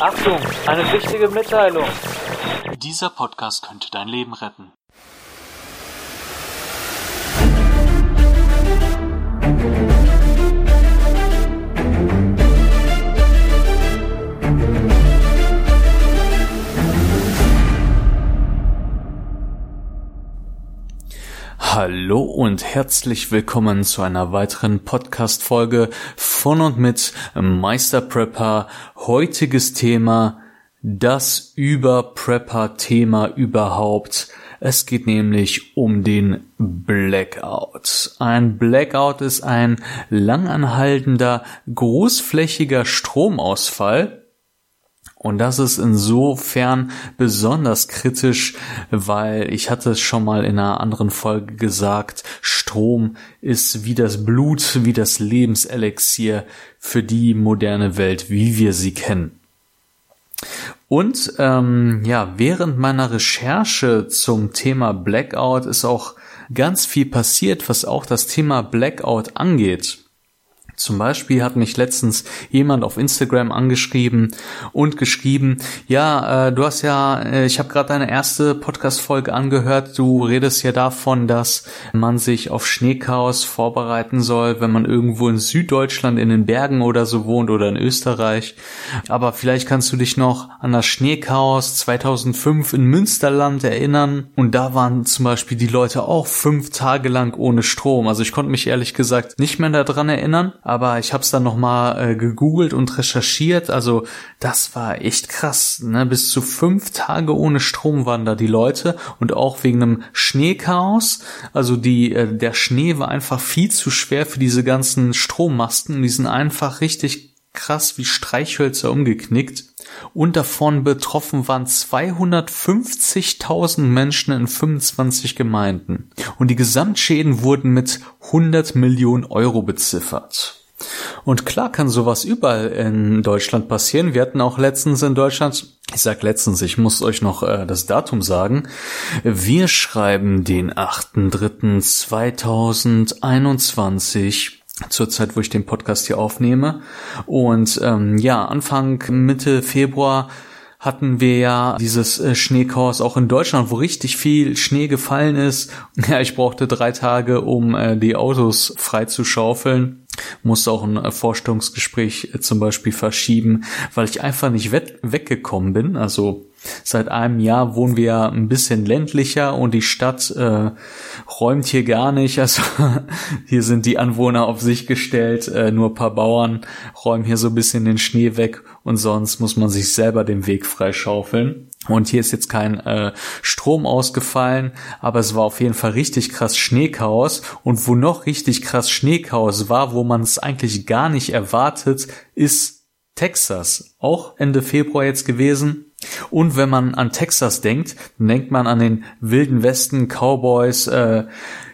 Achtung, eine wichtige Mitteilung. Dieser Podcast könnte dein Leben retten. Hallo und herzlich willkommen zu einer weiteren Podcast-Folge von und mit Meister Prepper. Heutiges Thema das Über-Prepper-Thema überhaupt. Es geht nämlich um den Blackout. Ein Blackout ist ein langanhaltender, großflächiger Stromausfall, und das ist insofern besonders kritisch, weil ich hatte es schon mal in einer anderen Folge gesagt, Strom ist wie das Blut, wie das Lebenselixier für die moderne Welt, wie wir sie kennen. Und ähm, ja, während meiner Recherche zum Thema Blackout ist auch ganz viel passiert, was auch das Thema Blackout angeht. Zum Beispiel hat mich letztens jemand auf Instagram angeschrieben und geschrieben, ja, äh, du hast ja, äh, ich habe gerade deine erste Podcast-Folge angehört, du redest ja davon, dass man sich auf Schneechaos vorbereiten soll, wenn man irgendwo in Süddeutschland in den Bergen oder so wohnt oder in Österreich. Aber vielleicht kannst du dich noch an das Schneechaos 2005 in Münsterland erinnern und da waren zum Beispiel die Leute auch fünf Tage lang ohne Strom. Also ich konnte mich ehrlich gesagt nicht mehr daran erinnern aber ich habe es dann nochmal äh, gegoogelt und recherchiert. Also das war echt krass. Ne? Bis zu fünf Tage ohne Strom waren da die Leute und auch wegen einem Schneechaos. Also die, äh, der Schnee war einfach viel zu schwer für diese ganzen Strommasten. Die sind einfach richtig krass wie Streichhölzer umgeknickt. Und davon betroffen waren 250.000 Menschen in 25 Gemeinden. Und die Gesamtschäden wurden mit 100 Millionen Euro beziffert. Und klar kann sowas überall in Deutschland passieren. Wir hatten auch letztens in Deutschland, ich sag letztens, ich muss euch noch äh, das Datum sagen. Wir schreiben den 8.3.2021 zur Zeit, wo ich den Podcast hier aufnehme. Und ähm, ja, Anfang Mitte Februar hatten wir ja dieses äh, Schneechaos auch in Deutschland, wo richtig viel Schnee gefallen ist. Ja, ich brauchte drei Tage, um äh, die Autos frei zu schaufeln musste auch ein äh, Vorstellungsgespräch äh, zum Beispiel verschieben, weil ich einfach nicht weggekommen bin. Also seit einem Jahr wohnen wir ein bisschen ländlicher und die Stadt äh, räumt hier gar nicht. Also hier sind die Anwohner auf sich gestellt, äh, nur paar Bauern räumen hier so ein bisschen den Schnee weg und sonst muss man sich selber den Weg freischaufeln. Und hier ist jetzt kein äh, Strom ausgefallen, aber es war auf jeden Fall richtig krass Schneechaos. Und wo noch richtig krass Schneechaos war, wo man es eigentlich gar nicht erwartet, ist Texas. Auch Ende Februar jetzt gewesen. Und wenn man an Texas denkt, denkt man an den wilden Westen, Cowboys, äh,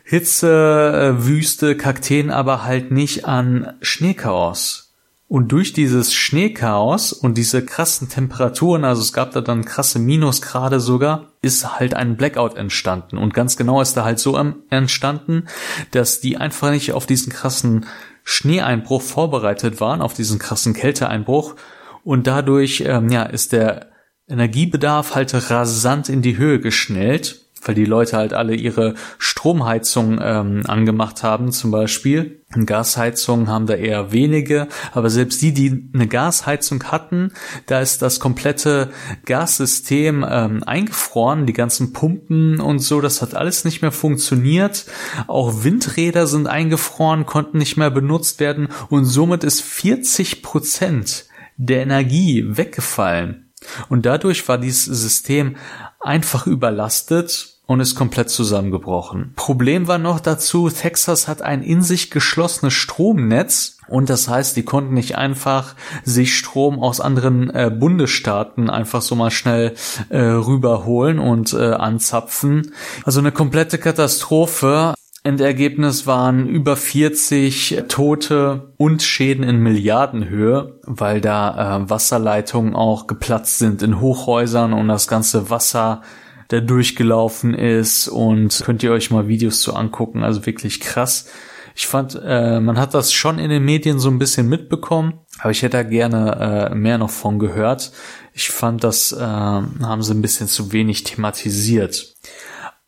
Hitze, äh, Wüste, Kakteen, aber halt nicht an Schneechaos. Und durch dieses Schneechaos und diese krassen Temperaturen, also es gab da dann krasse Minusgrade sogar, ist halt ein Blackout entstanden. Und ganz genau ist da halt so entstanden, dass die einfach nicht auf diesen krassen Schneeeinbruch vorbereitet waren, auf diesen krassen Kälteeinbruch. Und dadurch, ähm, ja, ist der Energiebedarf halt rasant in die Höhe geschnellt weil die Leute halt alle ihre Stromheizung ähm, angemacht haben zum Beispiel. Gasheizungen haben da eher wenige, aber selbst die, die eine Gasheizung hatten, da ist das komplette Gassystem ähm, eingefroren, die ganzen Pumpen und so, das hat alles nicht mehr funktioniert. Auch Windräder sind eingefroren, konnten nicht mehr benutzt werden und somit ist 40 Prozent der Energie weggefallen. Und dadurch war dieses System einfach überlastet und ist komplett zusammengebrochen. Problem war noch dazu, Texas hat ein in sich geschlossenes Stromnetz und das heißt, die konnten nicht einfach sich Strom aus anderen äh, Bundesstaaten einfach so mal schnell äh, rüberholen und äh, anzapfen. Also eine komplette Katastrophe. Endergebnis waren über 40 Tote und Schäden in Milliardenhöhe, weil da äh, Wasserleitungen auch geplatzt sind in Hochhäusern und das ganze Wasser der durchgelaufen ist und könnt ihr euch mal Videos zu angucken, also wirklich krass Ich fand, äh, man hat das schon in den Medien so ein bisschen mitbekommen, aber ich hätte da gerne äh, mehr noch von gehört. Ich fand, das äh, haben sie ein bisschen zu wenig thematisiert.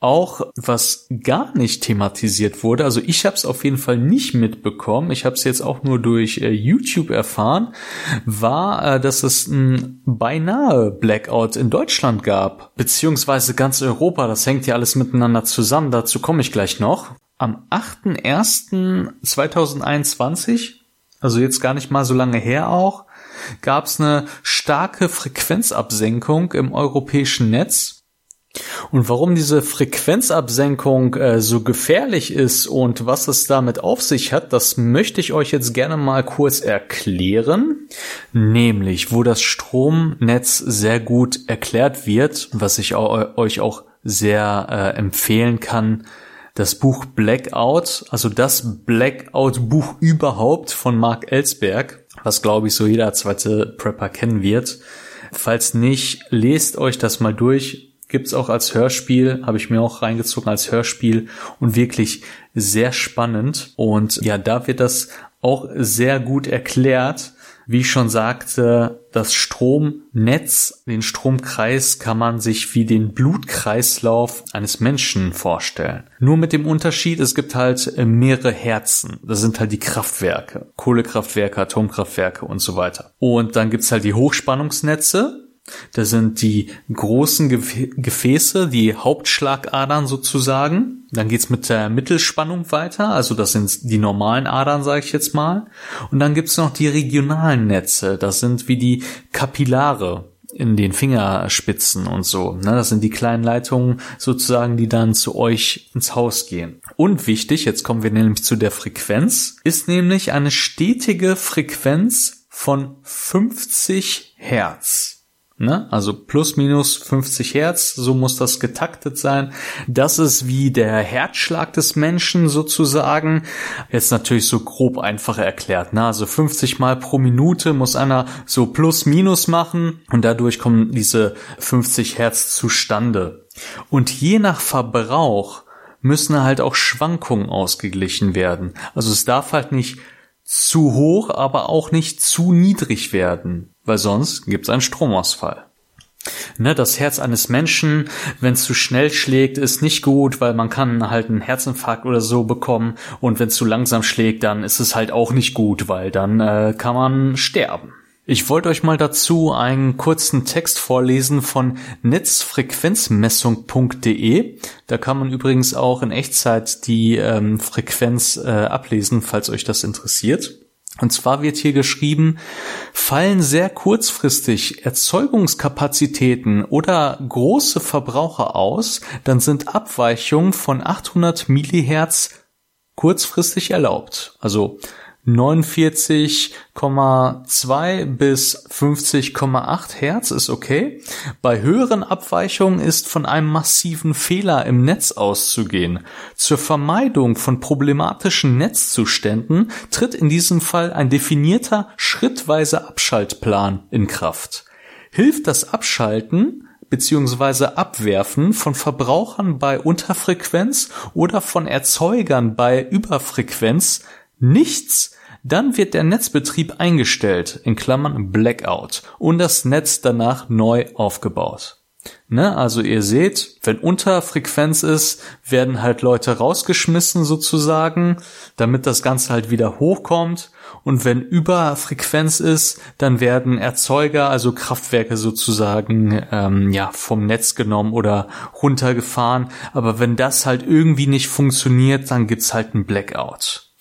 Auch was gar nicht thematisiert wurde, also ich habe es auf jeden Fall nicht mitbekommen, ich habe es jetzt auch nur durch äh, YouTube erfahren, war, äh, dass es ein beinahe Blackout in Deutschland gab, beziehungsweise ganz Europa, das hängt ja alles miteinander zusammen, dazu komme ich gleich noch. Am 8.1.2021, also jetzt gar nicht mal so lange her auch, gab es eine starke Frequenzabsenkung im europäischen Netz und warum diese Frequenzabsenkung äh, so gefährlich ist und was es damit auf sich hat, das möchte ich euch jetzt gerne mal kurz erklären. Nämlich, wo das Stromnetz sehr gut erklärt wird, was ich auch, euch auch sehr äh, empfehlen kann. Das Buch Blackout, also das Blackout-Buch überhaupt von Mark Ellsberg, was glaube ich so jeder zweite Prepper kennen wird. Falls nicht, lest euch das mal durch gibt's auch als Hörspiel, habe ich mir auch reingezogen als Hörspiel und wirklich sehr spannend. Und ja, da wird das auch sehr gut erklärt. Wie ich schon sagte, das Stromnetz, den Stromkreis kann man sich wie den Blutkreislauf eines Menschen vorstellen. Nur mit dem Unterschied, es gibt halt mehrere Herzen. Das sind halt die Kraftwerke. Kohlekraftwerke, Atomkraftwerke und so weiter. Und dann gibt's halt die Hochspannungsnetze. Das sind die großen Gefäße, die Hauptschlagadern sozusagen. Dann geht's mit der Mittelspannung weiter, also das sind die normalen Adern, sage ich jetzt mal. Und dann gibt's noch die regionalen Netze, das sind wie die Kapillare in den Fingerspitzen und so. Ne? Das sind die kleinen Leitungen sozusagen, die dann zu euch ins Haus gehen. Und wichtig, jetzt kommen wir nämlich zu der Frequenz, ist nämlich eine stetige Frequenz von 50 Hertz. Ne? Also plus minus 50 Hertz, so muss das getaktet sein. Das ist wie der Herzschlag des Menschen sozusagen. Jetzt natürlich so grob einfach erklärt. Ne? Also 50 mal pro Minute muss einer so plus minus machen und dadurch kommen diese 50 Hertz zustande. Und je nach Verbrauch müssen halt auch Schwankungen ausgeglichen werden. Also es darf halt nicht zu hoch, aber auch nicht zu niedrig werden, weil sonst gibt's einen Stromausfall. Ne, das Herz eines Menschen, wenn es zu schnell schlägt, ist nicht gut, weil man kann halt einen Herzinfarkt oder so bekommen. Und wenn es zu langsam schlägt, dann ist es halt auch nicht gut, weil dann äh, kann man sterben. Ich wollte euch mal dazu einen kurzen Text vorlesen von netzfrequenzmessung.de. Da kann man übrigens auch in Echtzeit die ähm, Frequenz äh, ablesen, falls euch das interessiert. Und zwar wird hier geschrieben, fallen sehr kurzfristig Erzeugungskapazitäten oder große Verbraucher aus, dann sind Abweichungen von 800 Millihertz kurzfristig erlaubt. Also 49,2 bis 50,8 Hertz ist okay. Bei höheren Abweichungen ist von einem massiven Fehler im Netz auszugehen. Zur Vermeidung von problematischen Netzzuständen tritt in diesem Fall ein definierter schrittweise Abschaltplan in Kraft. Hilft das Abschalten beziehungsweise Abwerfen von Verbrauchern bei Unterfrequenz oder von Erzeugern bei Überfrequenz nichts, dann wird der Netzbetrieb eingestellt, in Klammern Blackout, und das Netz danach neu aufgebaut. Ne, also ihr seht, wenn Unterfrequenz ist, werden halt Leute rausgeschmissen sozusagen, damit das Ganze halt wieder hochkommt. Und wenn Überfrequenz ist, dann werden Erzeuger, also Kraftwerke sozusagen, ähm, ja, vom Netz genommen oder runtergefahren. Aber wenn das halt irgendwie nicht funktioniert, dann gibt's halt einen Blackout.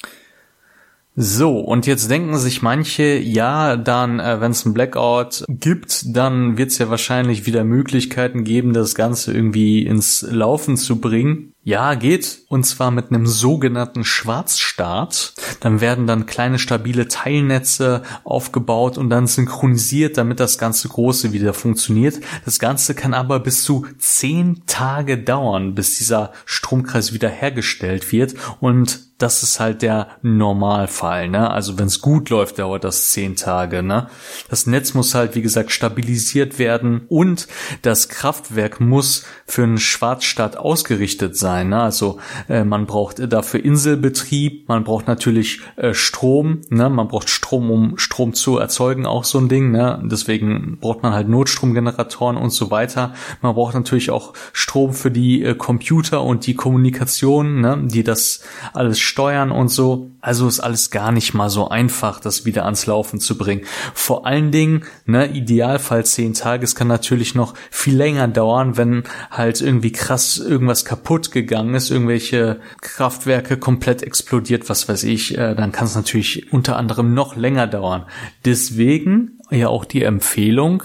So, und jetzt denken sich manche, ja, dann, äh, wenn es einen Blackout gibt, dann wird es ja wahrscheinlich wieder Möglichkeiten geben, das Ganze irgendwie ins Laufen zu bringen. Ja, geht. Und zwar mit einem sogenannten Schwarzstart. Dann werden dann kleine stabile Teilnetze aufgebaut und dann synchronisiert, damit das ganze Große wieder funktioniert. Das Ganze kann aber bis zu zehn Tage dauern, bis dieser Stromkreis wieder hergestellt wird. Und das ist halt der Normalfall, ne? Also wenn es gut läuft, dauert das zehn Tage, ne? Das Netz muss halt, wie gesagt, stabilisiert werden und das Kraftwerk muss für einen Schwarzstart ausgerichtet sein sein. Ne? Also äh, man braucht dafür Inselbetrieb, man braucht natürlich äh, Strom, ne? man braucht Strom, um Strom zu erzeugen, auch so ein Ding. Ne? Deswegen braucht man halt Notstromgeneratoren und so weiter. Man braucht natürlich auch Strom für die äh, Computer und die Kommunikation, ne? die das alles steuern und so. Also ist alles gar nicht mal so einfach, das wieder ans Laufen zu bringen. Vor allen Dingen, ne, Idealfall zehn Tage, es kann natürlich noch viel länger dauern, wenn halt irgendwie krass irgendwas kaputt gegangen ist, irgendwelche Kraftwerke komplett explodiert, was weiß ich, äh, dann kann es natürlich unter anderem noch länger dauern. Deswegen ja auch die Empfehlung,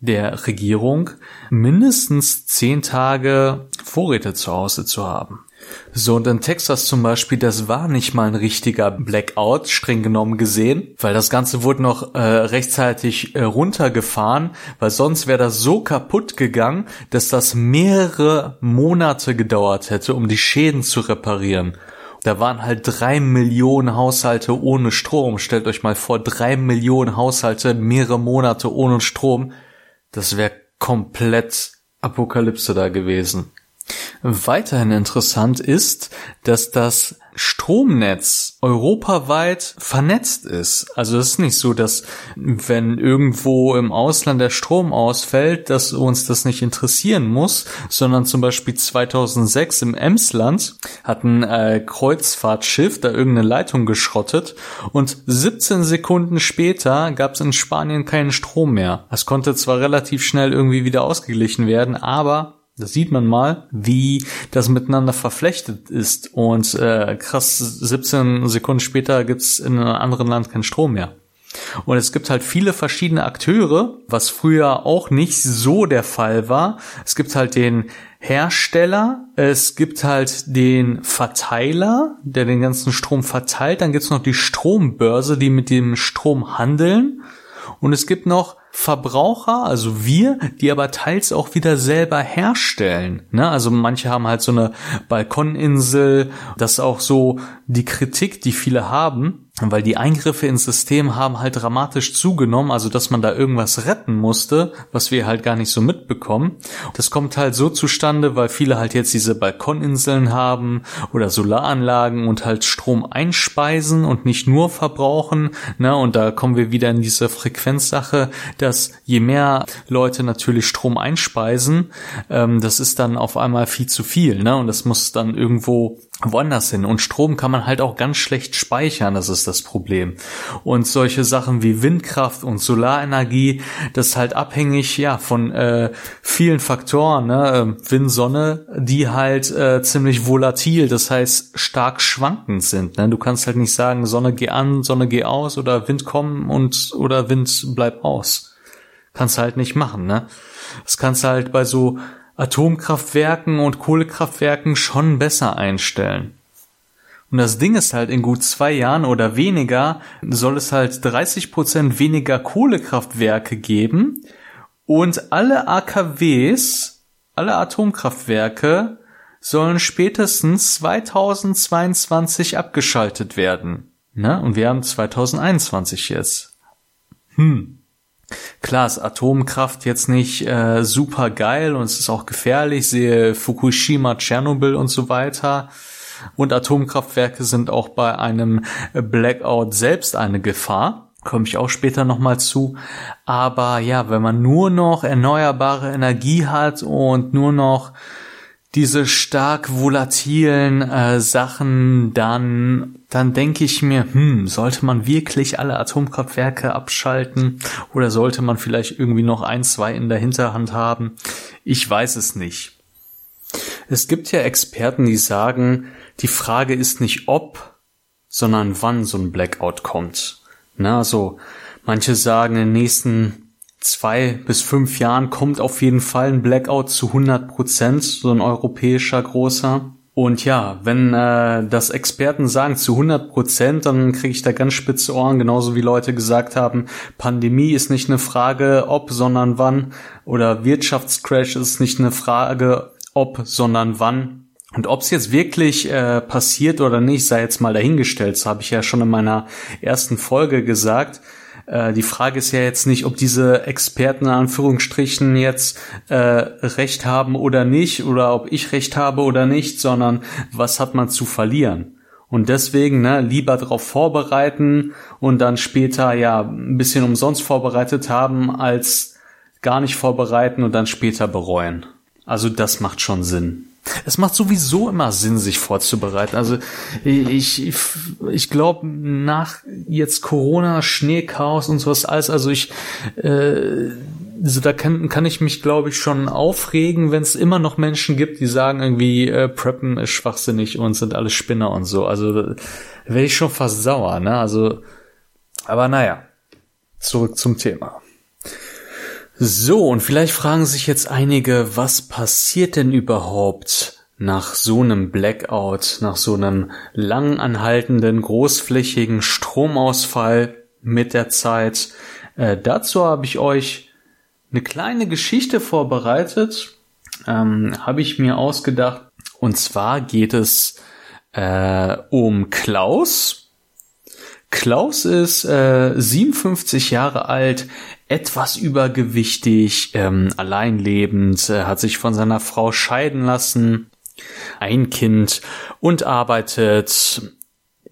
der Regierung, mindestens zehn Tage Vorräte zu Hause zu haben. So, und in Texas zum Beispiel, das war nicht mal ein richtiger Blackout, streng genommen gesehen, weil das Ganze wurde noch äh, rechtzeitig äh, runtergefahren, weil sonst wäre das so kaputt gegangen, dass das mehrere Monate gedauert hätte, um die Schäden zu reparieren. Da waren halt drei Millionen Haushalte ohne Strom. Stellt euch mal vor, drei Millionen Haushalte mehrere Monate ohne Strom. Das wäre komplett Apokalypse da gewesen. Weiterhin interessant ist, dass das Stromnetz europaweit vernetzt ist. Also es ist nicht so, dass wenn irgendwo im Ausland der Strom ausfällt, dass uns das nicht interessieren muss, sondern zum Beispiel 2006 im Emsland hat ein äh, Kreuzfahrtschiff da irgendeine Leitung geschrottet und 17 Sekunden später gab es in Spanien keinen Strom mehr. Es konnte zwar relativ schnell irgendwie wieder ausgeglichen werden, aber da sieht man mal, wie das miteinander verflechtet ist. Und äh, krass, 17 Sekunden später gibt's in einem anderen Land keinen Strom mehr. Und es gibt halt viele verschiedene Akteure, was früher auch nicht so der Fall war. Es gibt halt den Hersteller, es gibt halt den Verteiler, der den ganzen Strom verteilt, dann gibt's noch die Strombörse, die mit dem Strom handeln. Und es gibt noch Verbraucher, also wir, die aber teils auch wieder selber herstellen. Ne? Also manche haben halt so eine Balkoninsel, das ist auch so die Kritik, die viele haben, weil die Eingriffe ins System haben halt dramatisch zugenommen, also dass man da irgendwas retten musste, was wir halt gar nicht so mitbekommen. Das kommt halt so zustande, weil viele halt jetzt diese Balkoninseln haben oder Solaranlagen und halt Strom einspeisen und nicht nur verbrauchen. Ne? Und da kommen wir wieder in diese Frequenzsache, dass je mehr Leute natürlich Strom einspeisen, ähm, das ist dann auf einmal viel zu viel. Ne? Und das muss dann irgendwo woanders hin. Und Strom kann man halt auch ganz schlecht speichern, das ist das Problem. Und solche Sachen wie Windkraft und Solarenergie, das ist halt abhängig ja von äh, vielen Faktoren, ne? Ähm, Wind, Sonne, die halt äh, ziemlich volatil, das heißt stark schwankend sind. Ne? Du kannst halt nicht sagen, Sonne geh an, Sonne geh aus oder Wind kommen und oder Wind bleib aus. Kannst halt nicht machen, ne? Das kannst halt bei so Atomkraftwerken und Kohlekraftwerken schon besser einstellen. Und das Ding ist halt, in gut zwei Jahren oder weniger soll es halt 30 Prozent weniger Kohlekraftwerke geben und alle AKWs, alle Atomkraftwerke sollen spätestens 2022 abgeschaltet werden. Ne? Und wir haben 2021 jetzt. Hm. Klar ist Atomkraft jetzt nicht äh, super geil und es ist auch gefährlich, sehe Fukushima, Tschernobyl und so weiter. Und Atomkraftwerke sind auch bei einem Blackout selbst eine Gefahr. Komme ich auch später nochmal zu. Aber ja, wenn man nur noch erneuerbare Energie hat und nur noch diese stark volatilen äh, Sachen, dann, dann denke ich mir, hm, sollte man wirklich alle Atomkraftwerke abschalten oder sollte man vielleicht irgendwie noch ein, zwei in der Hinterhand haben? Ich weiß es nicht. Es gibt ja Experten, die sagen, die Frage ist nicht ob, sondern wann so ein Blackout kommt. Na, also manche sagen in den nächsten zwei bis fünf Jahren kommt auf jeden Fall ein Blackout zu 100 Prozent, so ein europäischer großer. Und ja, wenn äh, das Experten sagen zu 100 Prozent, dann kriege ich da ganz spitze Ohren, genauso wie Leute gesagt haben, Pandemie ist nicht eine Frage ob, sondern wann. Oder Wirtschaftscrash ist nicht eine Frage ob, sondern wann. Und ob es jetzt wirklich äh, passiert oder nicht, sei jetzt mal dahingestellt. Das habe ich ja schon in meiner ersten Folge gesagt. Äh, die Frage ist ja jetzt nicht, ob diese Experten in Anführungsstrichen jetzt äh, recht haben oder nicht oder ob ich recht habe oder nicht, sondern was hat man zu verlieren? Und deswegen, ne, lieber darauf vorbereiten und dann später ja ein bisschen umsonst vorbereitet haben, als gar nicht vorbereiten und dann später bereuen. Also das macht schon Sinn. Es macht sowieso immer Sinn, sich vorzubereiten. Also ich, ich, ich glaube, nach jetzt Corona, Schneechaos und sowas alles, also ich, äh, also da kann, kann ich mich, glaube ich, schon aufregen, wenn es immer noch Menschen gibt, die sagen irgendwie, äh, Preppen ist schwachsinnig und sind alle Spinner und so. Also wäre ich schon fast sauer, ne? Also, aber naja, zurück zum Thema. So, und vielleicht fragen sich jetzt einige, was passiert denn überhaupt nach so einem Blackout, nach so einem lang anhaltenden, großflächigen Stromausfall mit der Zeit? Äh, dazu habe ich euch eine kleine Geschichte vorbereitet, ähm, habe ich mir ausgedacht. Und zwar geht es äh, um Klaus. Klaus ist äh, 57 Jahre alt, etwas übergewichtig, ähm, alleinlebend, äh, hat sich von seiner Frau scheiden lassen, ein Kind und arbeitet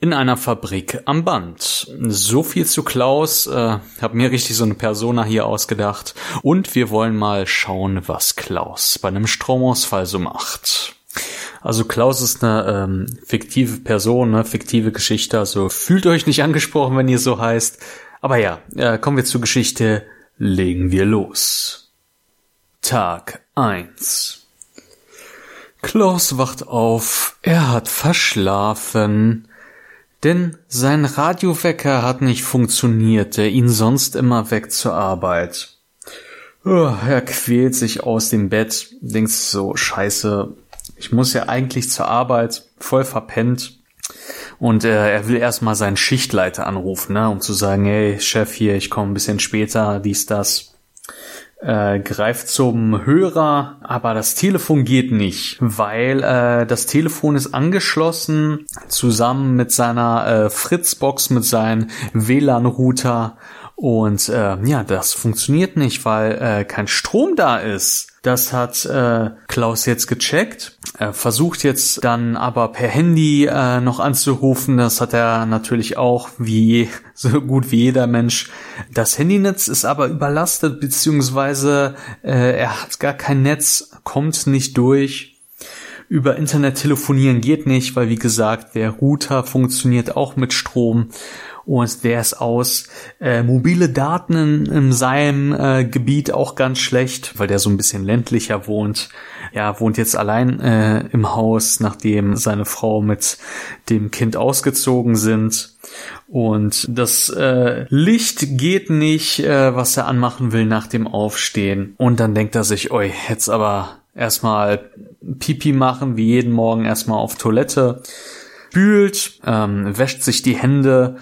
in einer Fabrik am Band. So viel zu Klaus. Äh, hab mir richtig so eine Persona hier ausgedacht. Und wir wollen mal schauen, was Klaus bei einem Stromausfall so macht. Also Klaus ist eine ähm, fiktive Person, eine fiktive Geschichte. Also fühlt euch nicht angesprochen, wenn ihr so heißt. Aber ja, äh, kommen wir zur Geschichte. Legen wir los. Tag 1 Klaus wacht auf. Er hat verschlafen. Denn sein Radiowecker hat nicht funktioniert, der ihn sonst immer weckt zur Arbeit. Oh, er quält sich aus dem Bett, denkt so, scheiße, ich muss ja eigentlich zur Arbeit, voll verpennt. Und äh, er will erstmal seinen Schichtleiter anrufen, ne, um zu sagen, hey Chef hier, ich komme ein bisschen später, dies, das. Äh, greift zum Hörer, aber das Telefon geht nicht, weil äh, das Telefon ist angeschlossen zusammen mit seiner äh, Fritzbox, mit seinem WLAN-Router und äh, ja, das funktioniert nicht, weil äh, kein Strom da ist. Das hat äh, Klaus jetzt gecheckt. Er versucht jetzt dann aber per Handy äh, noch anzurufen. Das hat er natürlich auch wie so gut wie jeder Mensch. Das Handynetz ist aber überlastet beziehungsweise äh, er hat gar kein Netz, kommt nicht durch. Über Internet telefonieren geht nicht, weil wie gesagt der Router funktioniert auch mit Strom und der ist aus. Äh, mobile Daten in, in seinem äh, Gebiet auch ganz schlecht, weil der so ein bisschen ländlicher wohnt. Ja, wohnt jetzt allein äh, im Haus, nachdem seine Frau mit dem Kind ausgezogen sind. Und das äh, Licht geht nicht, äh, was er anmachen will nach dem Aufstehen. Und dann denkt er sich, oi, jetzt aber erstmal Pipi machen, wie jeden Morgen erstmal auf Toilette, spült, ähm, wäscht sich die Hände,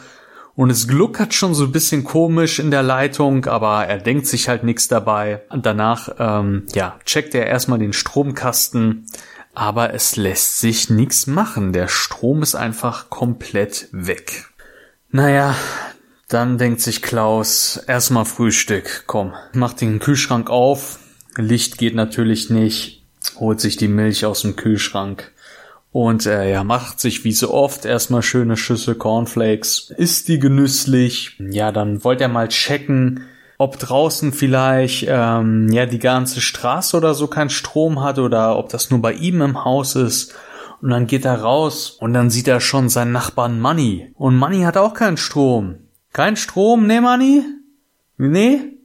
und es gluckert schon so ein bisschen komisch in der Leitung, aber er denkt sich halt nichts dabei. Danach, ähm, ja, checkt er erstmal den Stromkasten, aber es lässt sich nichts machen. Der Strom ist einfach komplett weg. Naja, dann denkt sich Klaus, erstmal Frühstück, komm, macht den Kühlschrank auf, Licht geht natürlich nicht, holt sich die Milch aus dem Kühlschrank, und äh, ja, macht sich wie so oft erstmal schöne Schüssel Cornflakes. Ist die genüsslich? Ja, dann wollt er mal checken, ob draußen vielleicht ähm, ja die ganze Straße oder so keinen Strom hat oder ob das nur bei ihm im Haus ist. Und dann geht er raus und dann sieht er schon seinen Nachbarn Money. Und Money hat auch keinen Strom. Kein Strom, ne Money? Nee?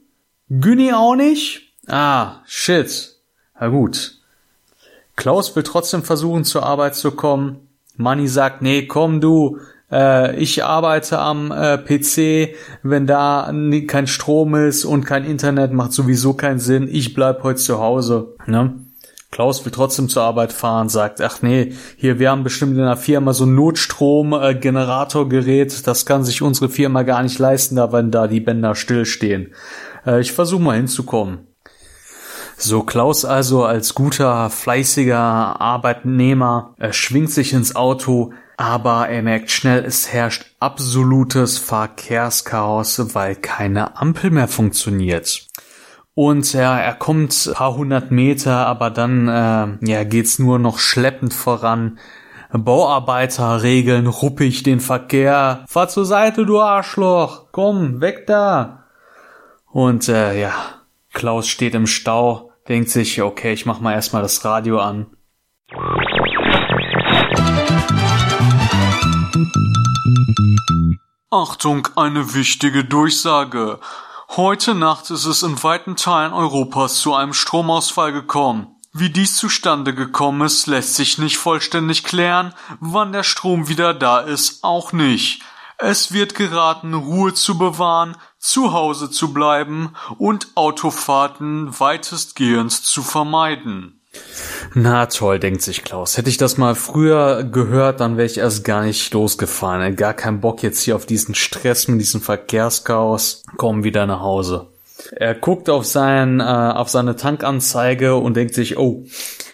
Günni auch nicht? Ah, shit. Na gut. Klaus will trotzdem versuchen, zur Arbeit zu kommen. Manni sagt, nee, komm du, äh, ich arbeite am äh, PC, wenn da kein Strom ist und kein Internet, macht sowieso keinen Sinn, ich bleib heute zu Hause. Ne? Klaus will trotzdem zur Arbeit fahren, sagt, ach nee, hier, wir haben bestimmt in der Firma so ein Notstrom-Generatorgerät, äh, das kann sich unsere Firma gar nicht leisten, da wenn da die Bänder stillstehen. Äh, ich versuche mal hinzukommen. So Klaus also als guter, fleißiger Arbeitnehmer äh, schwingt sich ins Auto, Aber er merkt schnell, es herrscht absolutes Verkehrschaos, weil keine Ampel mehr funktioniert. Und ja, er kommt paar hundert Meter, aber dann äh, ja, geht's nur noch schleppend voran. Bauarbeiter regeln ruppig den Verkehr. Fahr zur Seite, du Arschloch. Komm, weg da. Und äh, ja, Klaus steht im Stau, denkt sich, okay, ich mach mal erstmal das Radio an. Achtung, eine wichtige Durchsage. Heute Nacht ist es in weiten Teilen Europas zu einem Stromausfall gekommen. Wie dies zustande gekommen ist, lässt sich nicht vollständig klären, wann der Strom wieder da ist, auch nicht. Es wird geraten, Ruhe zu bewahren, zu Hause zu bleiben und Autofahrten weitestgehend zu vermeiden. Na toll, denkt sich Klaus. Hätte ich das mal früher gehört, dann wäre ich erst gar nicht losgefahren. Gar keinen Bock jetzt hier auf diesen Stress mit diesem Verkehrschaos. Komm wieder nach Hause. Er guckt auf sein, äh, auf seine Tankanzeige und denkt sich, oh,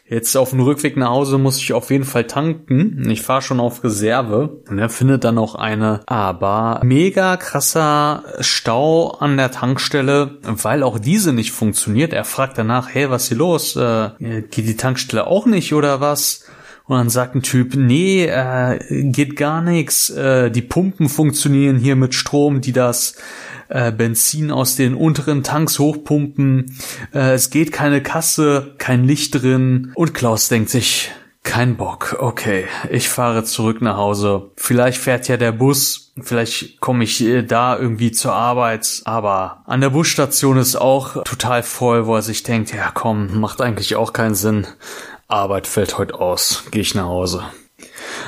Jetzt auf dem Rückweg nach Hause muss ich auf jeden Fall tanken. Ich fahre schon auf Reserve. Und er findet dann auch eine, aber mega krasser Stau an der Tankstelle, weil auch diese nicht funktioniert. Er fragt danach, hey, was ist hier los? Äh, geht die Tankstelle auch nicht oder was? Und dann sagt ein Typ, nee, äh, geht gar nichts. Äh, die Pumpen funktionieren hier mit Strom, die das äh, Benzin aus den unteren Tanks hochpumpen. Äh, es geht keine Kasse, kein Licht drin. Und Klaus denkt sich, kein Bock. Okay, ich fahre zurück nach Hause. Vielleicht fährt ja der Bus. Vielleicht komme ich äh, da irgendwie zur Arbeit. Aber an der Busstation ist auch total voll, wo er sich denkt, ja komm, macht eigentlich auch keinen Sinn. Arbeit fällt heute aus. Gehe ich nach Hause.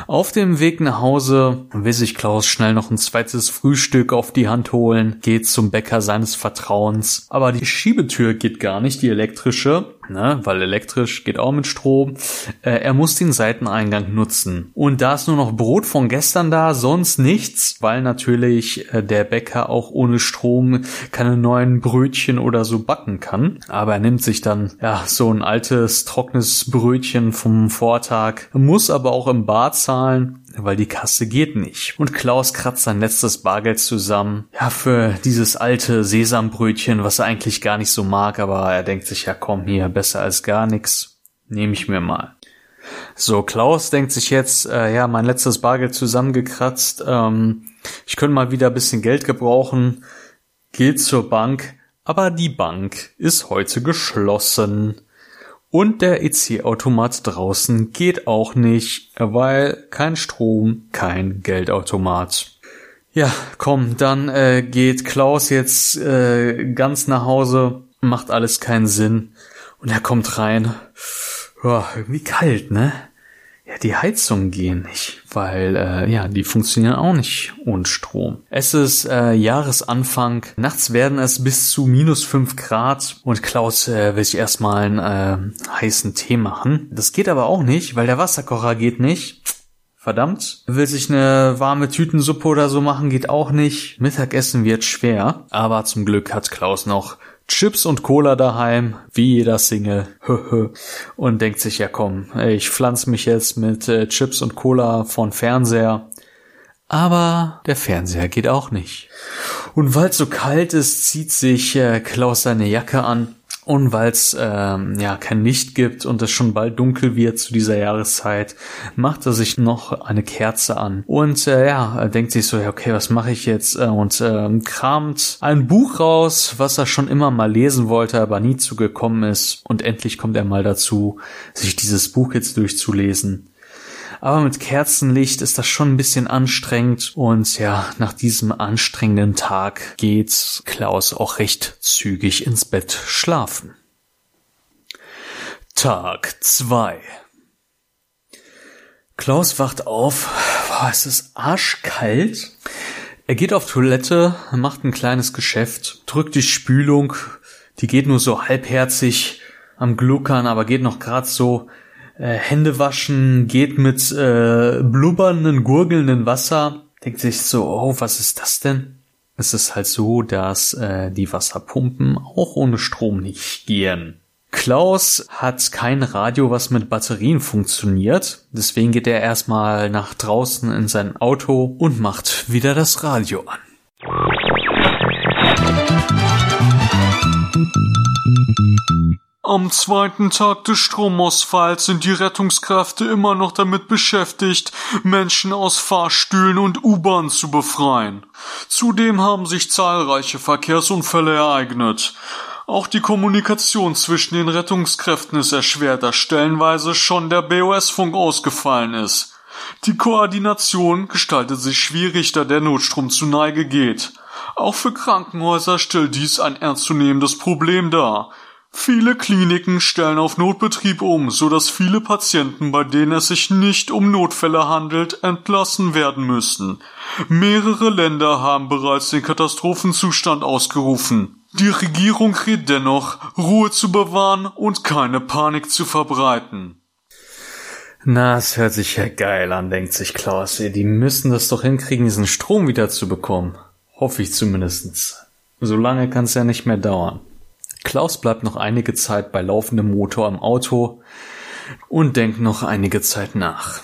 Auf dem Weg nach Hause will sich Klaus schnell noch ein zweites Frühstück auf die Hand holen, geht zum Bäcker seines Vertrauens. Aber die Schiebetür geht gar nicht, die elektrische ne, weil elektrisch geht auch mit Strom. Äh, er muss den Seiteneingang nutzen. Und da ist nur noch Brot von gestern da, sonst nichts, weil natürlich äh, der Bäcker auch ohne Strom keine neuen Brötchen oder so backen kann. Aber er nimmt sich dann ja so ein altes trockenes Brötchen vom Vortag, muss aber auch im Bar zahlen weil die Kasse geht nicht. Und Klaus kratzt sein letztes Bargeld zusammen. Ja, für dieses alte Sesambrötchen, was er eigentlich gar nicht so mag, aber er denkt sich, ja komm hier, besser als gar nichts. Nehme ich mir mal. So, Klaus denkt sich jetzt, äh, ja, mein letztes Bargeld zusammengekratzt. Ähm, ich könnte mal wieder ein bisschen Geld gebrauchen. Geht zur Bank. Aber die Bank ist heute geschlossen. Und der EC-Automat draußen geht auch nicht, weil kein Strom, kein Geldautomat. Ja, komm, dann äh, geht Klaus jetzt äh, ganz nach Hause, macht alles keinen Sinn. Und er kommt rein. Ja, irgendwie kalt, ne? Ja, die Heizungen gehen nicht, weil äh, ja, die funktionieren auch nicht ohne Strom. Es ist äh, Jahresanfang, nachts werden es bis zu minus fünf Grad und Klaus äh, will sich erstmal einen äh, heißen Tee machen. Das geht aber auch nicht, weil der Wasserkocher geht nicht. Verdammt. Will sich eine warme Tütensuppe oder so machen, geht auch nicht. Mittagessen wird schwer. Aber zum Glück hat Klaus noch Chips und Cola daheim, wie jeder Single, und denkt sich, ja komm, ich pflanze mich jetzt mit äh, Chips und Cola von Fernseher. Aber der Fernseher geht auch nicht. Und weil es so kalt ist, zieht sich äh, Klaus seine Jacke an und weil es ähm, ja kein Licht gibt und es schon bald dunkel wird zu dieser Jahreszeit, macht er sich noch eine Kerze an. Und äh, ja denkt sich so, ja, okay, was mache ich jetzt? Äh, und äh, kramt ein Buch raus, was er schon immer mal lesen wollte, aber nie zugekommen ist. Und endlich kommt er mal dazu, sich dieses Buch jetzt durchzulesen. Aber mit Kerzenlicht ist das schon ein bisschen anstrengend und ja, nach diesem anstrengenden Tag geht Klaus auch recht zügig ins Bett schlafen. Tag zwei. Klaus wacht auf. Boah, es ist arschkalt. Er geht auf Toilette, macht ein kleines Geschäft, drückt die Spülung, die geht nur so halbherzig am Gluckern, aber geht noch grad so äh, Hände waschen, geht mit äh, blubbernden, gurgelnden Wasser, denkt sich so, oh, was ist das denn? Es ist halt so, dass äh, die Wasserpumpen auch ohne Strom nicht gehen. Klaus hat kein Radio, was mit Batterien funktioniert. Deswegen geht er erstmal nach draußen in sein Auto und macht wieder das Radio an. Am zweiten Tag des Stromausfalls sind die Rettungskräfte immer noch damit beschäftigt, Menschen aus Fahrstühlen und U-Bahn zu befreien. Zudem haben sich zahlreiche Verkehrsunfälle ereignet. Auch die Kommunikation zwischen den Rettungskräften ist erschwert, da stellenweise schon der BOS-Funk ausgefallen ist. Die Koordination gestaltet sich schwierig, da der Notstrom zu Neige geht. Auch für Krankenhäuser stellt dies ein ernstzunehmendes Problem dar. Viele Kliniken stellen auf Notbetrieb um, so dass viele Patienten, bei denen es sich nicht um Notfälle handelt, entlassen werden müssen. Mehrere Länder haben bereits den Katastrophenzustand ausgerufen. Die Regierung rät dennoch, Ruhe zu bewahren und keine Panik zu verbreiten. Na, es hört sich ja geil an, denkt sich Klaus. Die müssen das doch hinkriegen, diesen Strom wieder zu bekommen. Hoffe ich zumindestens. So lange kann es ja nicht mehr dauern. Klaus bleibt noch einige Zeit bei laufendem Motor im Auto und denkt noch einige Zeit nach.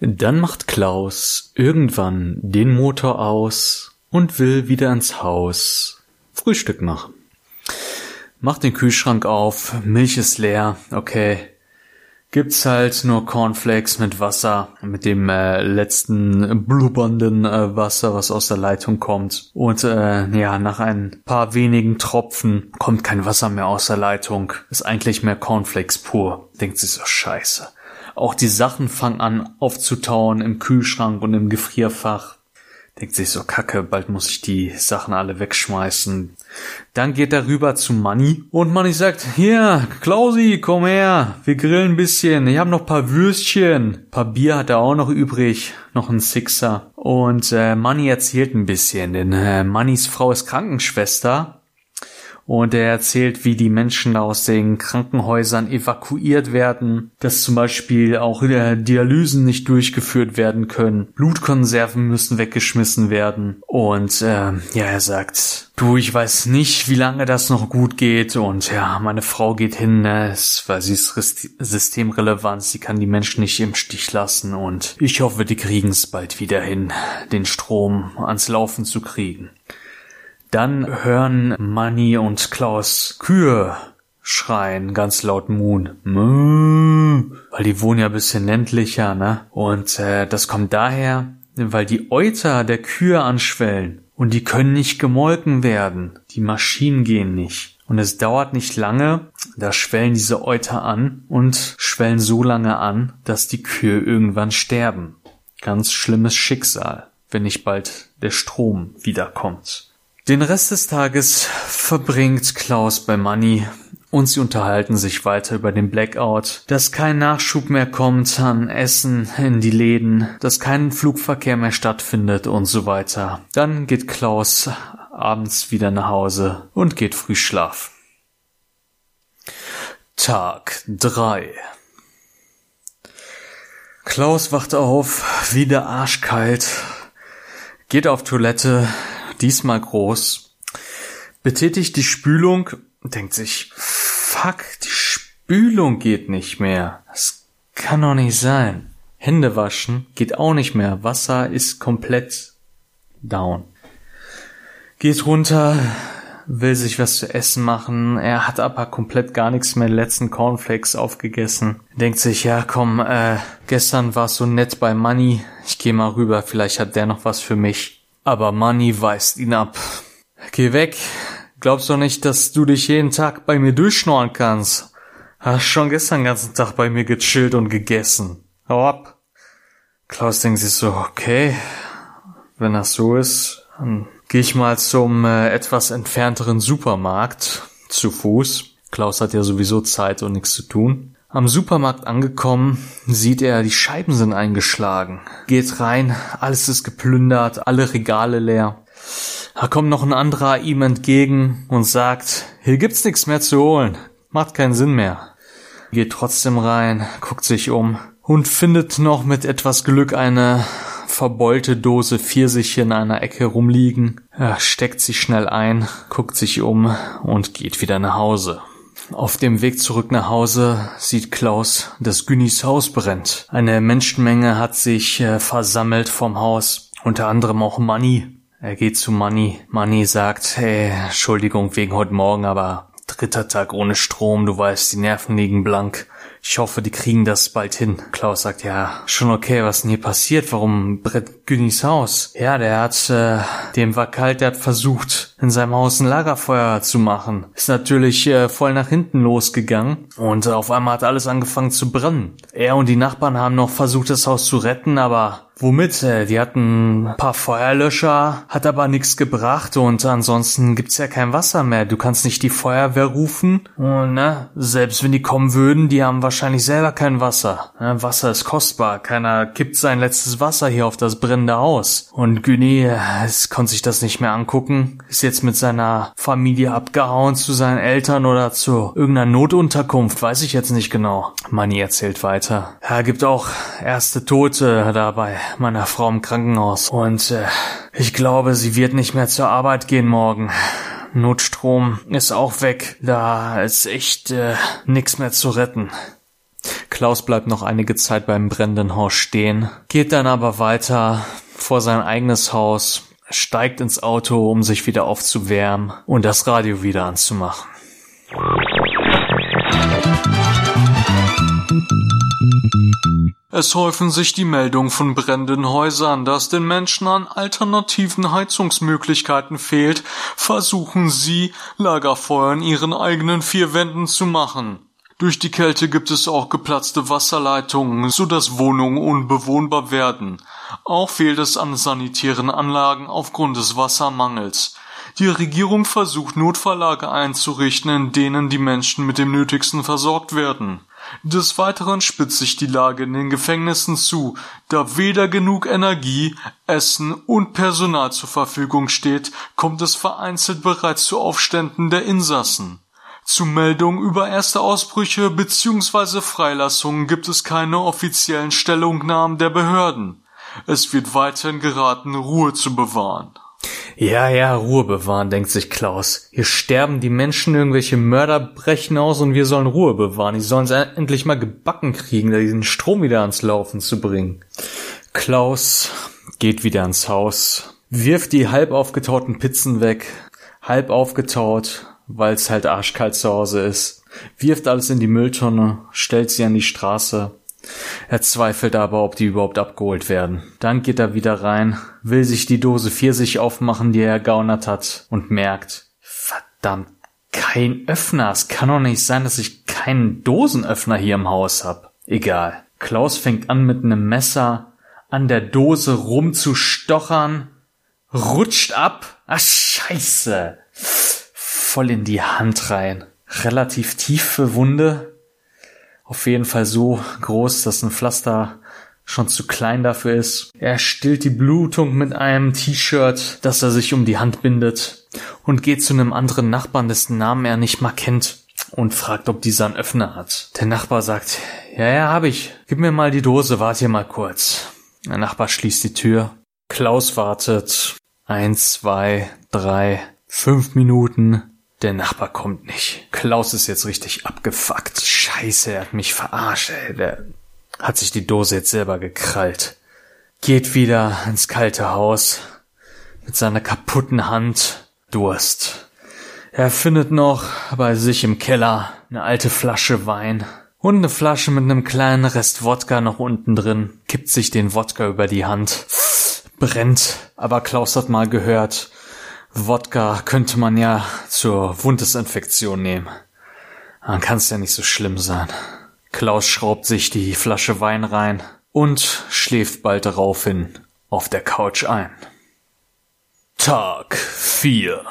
Dann macht Klaus irgendwann den Motor aus und will wieder ins Haus Frühstück machen. Mach den Kühlschrank auf, Milch ist leer, okay. Gibt's halt nur Cornflakes mit Wasser, mit dem äh, letzten blubbernden äh, Wasser, was aus der Leitung kommt. Und äh, ja, nach ein paar wenigen Tropfen kommt kein Wasser mehr aus der Leitung. Ist eigentlich mehr Cornflakes pur. Denkt sich so scheiße. Auch die Sachen fangen an aufzutauen im Kühlschrank und im Gefrierfach denkt sich so, kacke, bald muss ich die Sachen alle wegschmeißen. Dann geht er rüber zu Manny und Manny sagt, hier, Klausi, komm her, wir grillen ein bisschen, ich habe noch paar Würstchen, paar Bier hat er auch noch übrig, noch ein Sixer. Und äh, Manny erzählt ein bisschen, denn äh, Mannys Frau ist Krankenschwester und er erzählt, wie die Menschen aus den Krankenhäusern evakuiert werden, dass zum Beispiel auch äh, Dialysen nicht durchgeführt werden können, Blutkonserven müssen weggeschmissen werden. Und äh, ja, er sagt, du, ich weiß nicht, wie lange das noch gut geht. Und ja, meine Frau geht hin, ne, weil sie ist systemrelevant, sie kann die Menschen nicht im Stich lassen. Und ich hoffe, die kriegen es bald wieder hin, den Strom ans Laufen zu kriegen. Dann hören Manny und Klaus Kühe schreien, ganz laut Moon. Weil die wohnen ja ein bisschen ländlicher, ne? Und äh, das kommt daher, weil die Euter der Kühe anschwellen und die können nicht gemolken werden. Die Maschinen gehen nicht. Und es dauert nicht lange, da schwellen diese Euter an und schwellen so lange an, dass die Kühe irgendwann sterben. Ganz schlimmes Schicksal, wenn nicht bald der Strom wiederkommt. Den Rest des Tages verbringt Klaus bei Manny und sie unterhalten sich weiter über den Blackout, dass kein Nachschub mehr kommt an Essen in die Läden, dass kein Flugverkehr mehr stattfindet und so weiter. Dann geht Klaus abends wieder nach Hause und geht früh schlafen. Tag 3 Klaus wacht auf, wieder arschkalt, geht auf Toilette, diesmal groß, betätigt die Spülung, denkt sich, fuck, die Spülung geht nicht mehr. Das kann doch nicht sein. Hände waschen geht auch nicht mehr. Wasser ist komplett down. Geht runter, will sich was zu essen machen. Er hat aber komplett gar nichts mehr, letzten Cornflakes aufgegessen. Denkt sich, ja komm, äh, gestern war so nett bei Money. Ich gehe mal rüber, vielleicht hat der noch was für mich. Aber Money weist ihn ab. Geh weg. Glaubst du nicht, dass du dich jeden Tag bei mir durchschnorren kannst? Hast schon gestern den ganzen Tag bei mir gechillt und gegessen. Hau ab. Klaus denkt sich so, okay, wenn das so ist, dann gehe ich mal zum äh, etwas entfernteren Supermarkt zu Fuß. Klaus hat ja sowieso Zeit und nichts zu tun. Am Supermarkt angekommen, sieht er, die Scheiben sind eingeschlagen. Geht rein, alles ist geplündert, alle Regale leer. Da kommt noch ein anderer ihm entgegen und sagt, hier gibt's nichts mehr zu holen. Macht keinen Sinn mehr. Geht trotzdem rein, guckt sich um und findet noch mit etwas Glück eine verbeulte Dose Pfirsiche in einer Ecke rumliegen. Er steckt sich schnell ein, guckt sich um und geht wieder nach Hause. Auf dem Weg zurück nach Hause sieht Klaus, dass Günnis Haus brennt. Eine Menschenmenge hat sich äh, versammelt vom Haus, unter anderem auch Manny. Er geht zu Manny. Manny sagt, hey, Entschuldigung wegen heute Morgen, aber dritter Tag ohne Strom, du weißt, die Nerven liegen blank. Ich hoffe, die kriegen das bald hin. Klaus sagt, ja, schon okay, was denn hier passiert? Warum brennt Günnis Haus? Ja, der hat, äh, dem war kalt, der hat versucht, in seinem Haus ein Lagerfeuer zu machen. Ist natürlich äh, voll nach hinten losgegangen und auf einmal hat alles angefangen zu brennen. Er und die Nachbarn haben noch versucht, das Haus zu retten, aber Womit? Äh, die hatten ein paar Feuerlöscher, hat aber nichts gebracht und ansonsten gibt's ja kein Wasser mehr. Du kannst nicht die Feuerwehr rufen und ne, selbst wenn die kommen würden, die haben wahrscheinlich selber kein Wasser. Ne, Wasser ist kostbar. Keiner kippt sein letztes Wasser hier auf das brennende Haus. Und Güni, es konnte sich das nicht mehr angucken, ist jetzt mit seiner Familie abgehauen zu seinen Eltern oder zu irgendeiner Notunterkunft, weiß ich jetzt nicht genau. Manni erzählt weiter. Er gibt auch erste Tote dabei meiner Frau im Krankenhaus. Und äh, ich glaube, sie wird nicht mehr zur Arbeit gehen morgen. Notstrom ist auch weg. Da ist echt äh, nichts mehr zu retten. Klaus bleibt noch einige Zeit beim brennenden Haus stehen, geht dann aber weiter vor sein eigenes Haus, steigt ins Auto, um sich wieder aufzuwärmen und das Radio wieder anzumachen. Es häufen sich die Meldungen von brennenden Häusern, dass den Menschen an alternativen Heizungsmöglichkeiten fehlt, versuchen sie, Lagerfeuer in ihren eigenen vier Wänden zu machen. Durch die Kälte gibt es auch geplatzte Wasserleitungen, so dass Wohnungen unbewohnbar werden. Auch fehlt es an sanitären Anlagen aufgrund des Wassermangels. Die Regierung versucht Notfalllager einzurichten, in denen die Menschen mit dem Nötigsten versorgt werden. Des Weiteren spitzt sich die Lage in den Gefängnissen zu, da weder genug Energie, Essen und Personal zur Verfügung steht, kommt es vereinzelt bereits zu Aufständen der Insassen. Zu Meldungen über erste Ausbrüche bzw. Freilassungen gibt es keine offiziellen Stellungnahmen der Behörden. Es wird weiterhin geraten, Ruhe zu bewahren. Ja, ja, Ruhe bewahren, denkt sich Klaus. Hier sterben die Menschen, irgendwelche Mörder brechen aus und wir sollen Ruhe bewahren. Die sollen es endlich mal gebacken kriegen, diesen Strom wieder ans Laufen zu bringen. Klaus geht wieder ins Haus, wirft die halb aufgetauten Pizzen weg, halb aufgetaut, weil es halt arschkalt zu Hause ist, wirft alles in die Mülltonne, stellt sie an die Straße, er zweifelt aber, ob die überhaupt abgeholt werden. Dann geht er wieder rein, will sich die Dose Pfirsich aufmachen, die er gaunert hat, und merkt, verdammt, kein Öffner. Es kann doch nicht sein, dass ich keinen Dosenöffner hier im Haus hab. Egal. Klaus fängt an mit einem Messer an der Dose rumzustochern, rutscht ab. Ach, scheiße. Voll in die Hand rein. Relativ tiefe Wunde, auf jeden Fall so groß, dass ein Pflaster schon zu klein dafür ist. Er stillt die Blutung mit einem T-Shirt, das er sich um die Hand bindet und geht zu einem anderen Nachbarn, dessen Namen er nicht mal kennt und fragt, ob dieser einen Öffner hat. Der Nachbar sagt, ja, ja, hab ich. Gib mir mal die Dose, warte hier mal kurz. Der Nachbar schließt die Tür. Klaus wartet. Eins, zwei, drei, fünf Minuten. Der Nachbar kommt nicht. Klaus ist jetzt richtig abgefuckt. Scheiße, er hat mich verarscht, ey. Der hat sich die Dose jetzt selber gekrallt. Geht wieder ins kalte Haus. Mit seiner kaputten Hand. Durst. Er findet noch bei sich im Keller eine alte Flasche Wein und eine Flasche mit einem kleinen Rest Wodka noch unten drin, kippt sich den Wodka über die Hand, brennt, aber Klaus hat mal gehört, Wodka könnte man ja zur Wunddesinfektion nehmen. Dann kann es ja nicht so schlimm sein. Klaus schraubt sich die Flasche Wein rein und schläft bald daraufhin auf der Couch ein. Tag 4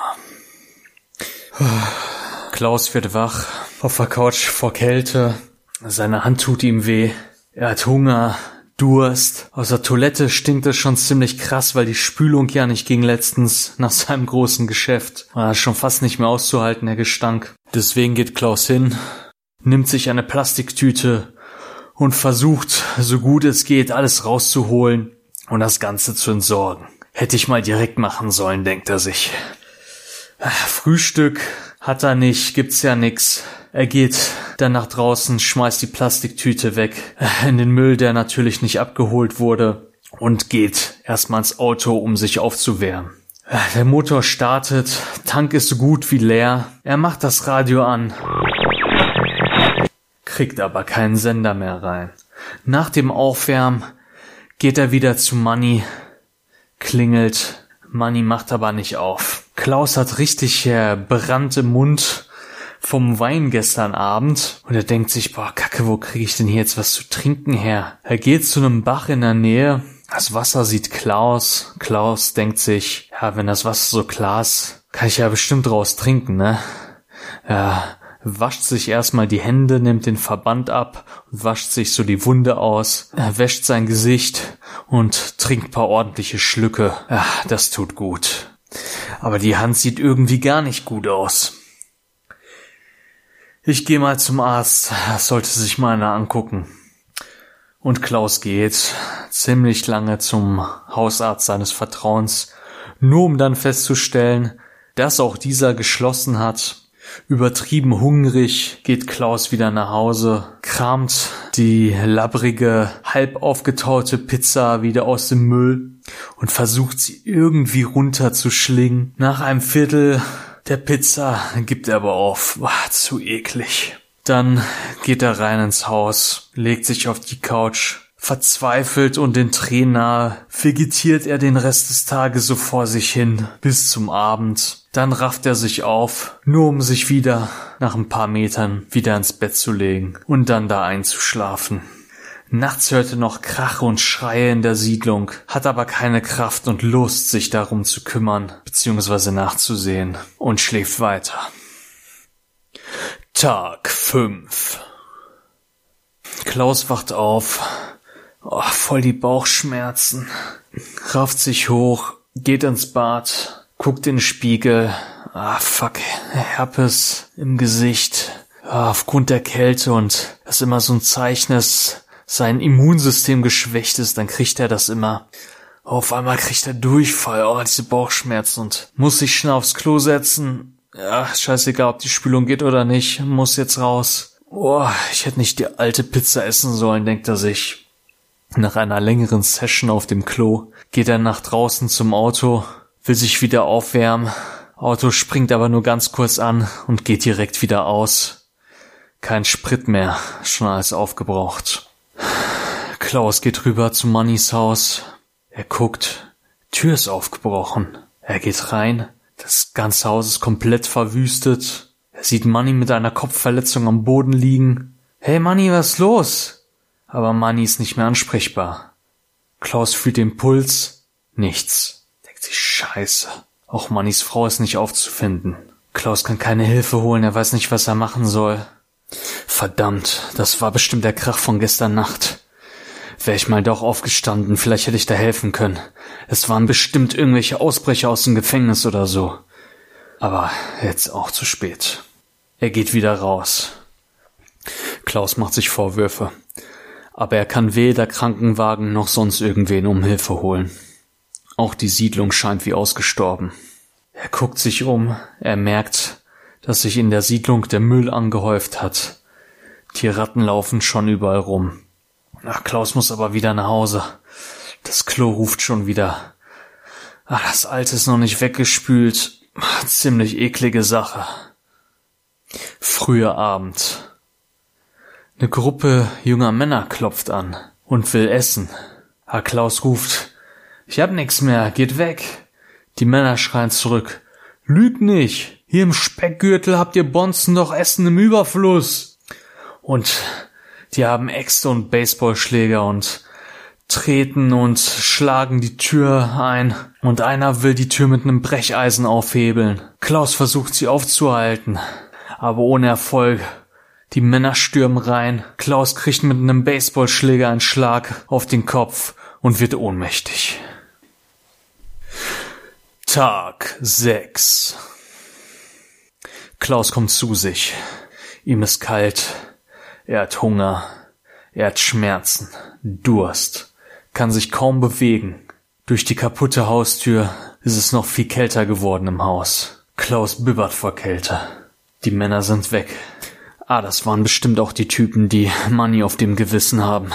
Klaus wird wach, auf der Couch vor Kälte. Seine Hand tut ihm weh. Er hat Hunger, Durst. Aus der Toilette stinkt es schon ziemlich krass, weil die Spülung ja nicht ging letztens nach seinem großen Geschäft. War schon fast nicht mehr auszuhalten, der Gestank. Deswegen geht Klaus hin, nimmt sich eine Plastiktüte und versucht, so gut es geht, alles rauszuholen und das Ganze zu entsorgen. Hätte ich mal direkt machen sollen, denkt er sich. Frühstück Hat er nicht, gibt's ja nix. Er geht dann nach draußen, schmeißt die Plastiktüte weg in den Müll, der natürlich nicht abgeholt wurde und geht erstmal ins Auto, um sich aufzuwärmen. Der Motor startet, Tank ist so gut wie leer. Er macht das Radio an, kriegt aber keinen Sender mehr rein. Nach dem Aufwärmen geht er wieder zu Money, klingelt, Money macht aber nicht auf. Klaus hat richtig äh, brannte Mund vom Wein gestern Abend und er denkt sich, boah, Kacke, wo kriege ich denn hier jetzt was zu trinken her? Er geht zu einem Bach in der Nähe, das Wasser sieht Klaus. Klaus denkt sich, ja, wenn das Wasser so klar ist, kann ich ja bestimmt draus trinken, ne? Ja, wascht sich erstmal die Hände, nimmt den Verband ab wascht sich so die Wunde aus, er wäscht sein Gesicht und trinkt paar ordentliche Schlücke. Ja, das tut gut. Aber die Hand sieht irgendwie gar nicht gut aus. Ich gehe mal zum Arzt, das sollte sich mal einer angucken. Und Klaus geht ziemlich lange zum Hausarzt seines Vertrauens, nur um dann festzustellen, dass auch dieser geschlossen hat. Übertrieben hungrig geht Klaus wieder nach Hause, kramt die labbrige, halb aufgetaute Pizza wieder aus dem Müll und versucht sie irgendwie runterzuschlingen. Nach einem Viertel der Pizza gibt er aber auf. Boah, zu eklig. Dann geht er rein ins Haus, legt sich auf die Couch, Verzweifelt und den Tränen nahe, vegetiert er den Rest des Tages so vor sich hin, bis zum Abend. Dann rafft er sich auf, nur um sich wieder, nach ein paar Metern, wieder ins Bett zu legen und dann da einzuschlafen. Nachts hört er noch Krache und Schreie in der Siedlung, hat aber keine Kraft und Lust, sich darum zu kümmern, beziehungsweise nachzusehen, und schläft weiter. Tag 5 Klaus wacht auf, oh, voll die Bauchschmerzen, rafft sich hoch, geht ins Bad, guckt in den Spiegel, ah fuck, Herpes im Gesicht, ah, aufgrund der Kälte und das immer so ein Zeichen ist, sein Immunsystem geschwächt ist, dann kriegt er das immer. Auf einmal kriegt er Durchfall, oh, diese Bauchschmerzen und muss sich schnell aufs Klo setzen. Ja, scheißegal, ob die Spülung geht oder nicht, muss jetzt raus. Oh, ich hätte nicht die alte Pizza essen sollen, denkt er sich. Nach einer längeren Session auf dem Klo geht er nach draußen zum Auto, will sich wieder aufwärmen. Auto springt aber nur ganz kurz an und geht direkt wieder aus. Kein Sprit mehr, schon alles aufgebraucht. Klaus geht rüber zu Mannys Haus. Er guckt. Tür ist aufgebrochen. Er geht rein. Das ganze Haus ist komplett verwüstet. Er sieht Manny mit einer Kopfverletzung am Boden liegen. Hey Manny, was ist los? Aber Manny ist nicht mehr ansprechbar. Klaus fühlt den Puls. Nichts. Sich Scheiße. Auch Mannys Frau ist nicht aufzufinden. Klaus kann keine Hilfe holen, er weiß nicht, was er machen soll. Verdammt, das war bestimmt der Krach von gestern Nacht. Wäre ich mal doch aufgestanden, vielleicht hätte ich da helfen können. Es waren bestimmt irgendwelche Ausbrecher aus dem Gefängnis oder so. Aber jetzt auch zu spät. Er geht wieder raus. Klaus macht sich Vorwürfe. Aber er kann weder Krankenwagen noch sonst irgendwen um Hilfe holen. Auch die Siedlung scheint wie ausgestorben. Er guckt sich um, er merkt, dass sich in der Siedlung der Müll angehäuft hat. Die Ratten laufen schon überall rum. Ach, Klaus muss aber wieder nach Hause. Das Klo ruft schon wieder. Ach, das Alte ist noch nicht weggespült. Ziemlich eklige Sache. Früher Abend. Eine Gruppe junger Männer klopft an und will essen. Herr Klaus ruft, ich hab nix mehr, geht weg. Die Männer schreien zurück, lüg nicht, hier im Speckgürtel habt ihr Bonzen doch Essen im Überfluss. Und die haben Äxte und Baseballschläger und treten und schlagen die Tür ein und einer will die Tür mit einem Brecheisen aufhebeln. Klaus versucht sie aufzuhalten, aber ohne Erfolg. Die Männer stürmen rein. Klaus kriegt mit einem Baseballschläger einen Schlag auf den Kopf und wird ohnmächtig. Tag 6 Klaus kommt zu sich. Ihm ist kalt. Er hat Hunger, er hat Schmerzen, Durst, kann sich kaum bewegen. Durch die kaputte Haustür ist es noch viel kälter geworden im Haus. Klaus bibbert vor Kälte. Die Männer sind weg. Ah, das waren bestimmt auch die Typen, die Money auf dem Gewissen haben.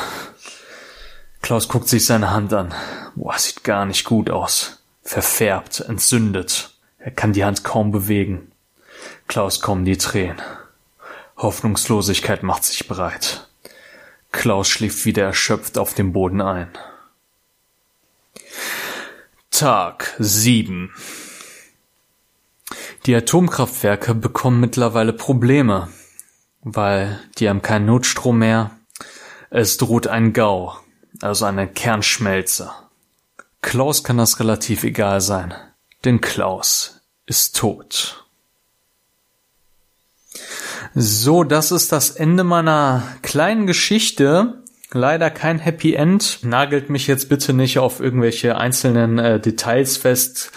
Klaus guckt sich seine Hand an. Boah, sieht gar nicht gut aus. Verfärbt, entzündet. Er kann die Hand kaum bewegen. Klaus kommen die Tränen. Hoffnungslosigkeit macht sich breit. Klaus schläft wieder erschöpft auf dem Boden ein. Tag 7 Die Atomkraftwerke bekommen mittlerweile Probleme, weil die haben keinen Notstrom mehr. Es droht ein GAU, also eine Kernschmelze. Klaus kann das relativ egal sein, denn Klaus ist tot. So, das ist das Ende meiner kleinen Geschichte. Leider kein Happy End. Nagelt mich jetzt bitte nicht auf irgendwelche einzelnen äh, Details fest.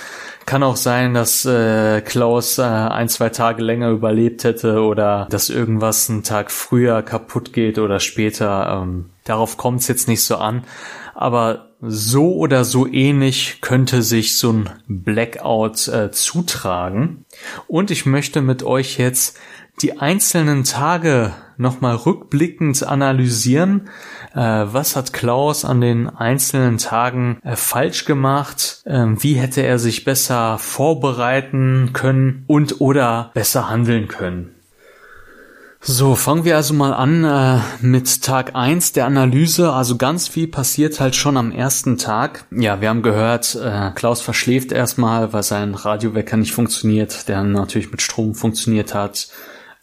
Kann auch sein, dass äh, Klaus äh, ein, zwei Tage länger überlebt hätte oder dass irgendwas einen Tag früher kaputt geht oder später. Ähm, darauf kommt es jetzt nicht so an. Aber so oder so ähnlich könnte sich so ein Blackout äh, zutragen. Und ich möchte mit euch jetzt die einzelnen Tage nochmal rückblickend analysieren. Äh, was hat Klaus an den einzelnen Tagen äh, falsch gemacht? Äh, wie hätte er sich besser vorbereiten können und oder besser handeln können? So, fangen wir also mal an äh, mit Tag eins der Analyse. Also ganz viel passiert halt schon am ersten Tag. Ja, wir haben gehört, äh, Klaus verschläft erstmal, weil sein Radiowecker nicht funktioniert, der natürlich mit Strom funktioniert hat.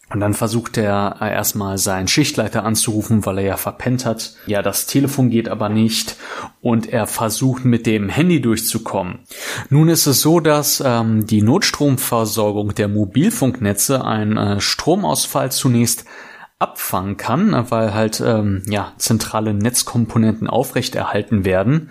Und dann versucht er äh, erstmal seinen Schichtleiter anzurufen, weil er ja verpennt hat. Ja, das Telefon geht aber nicht und er versucht mit dem Handy durchzukommen. Nun ist es so, dass ähm, die Notstromversorgung der Mobilfunknetze einen äh, Stromausfall zunächst abfangen kann, weil halt ähm, ja zentrale Netzkomponenten aufrechterhalten werden.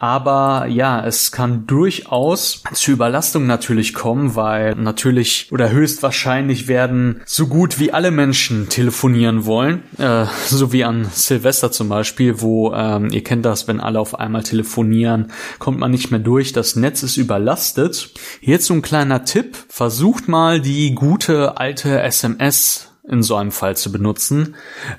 Aber ja, es kann durchaus zu Überlastung natürlich kommen, weil natürlich oder höchstwahrscheinlich werden so gut wie alle Menschen telefonieren wollen, äh, so wie an Silvester zum Beispiel, wo ähm, ihr kennt das, wenn alle auf einmal telefonieren, kommt man nicht mehr durch, das Netz ist überlastet. Jetzt so ein kleiner Tipp, versucht mal die gute alte SMS in so einem Fall zu benutzen,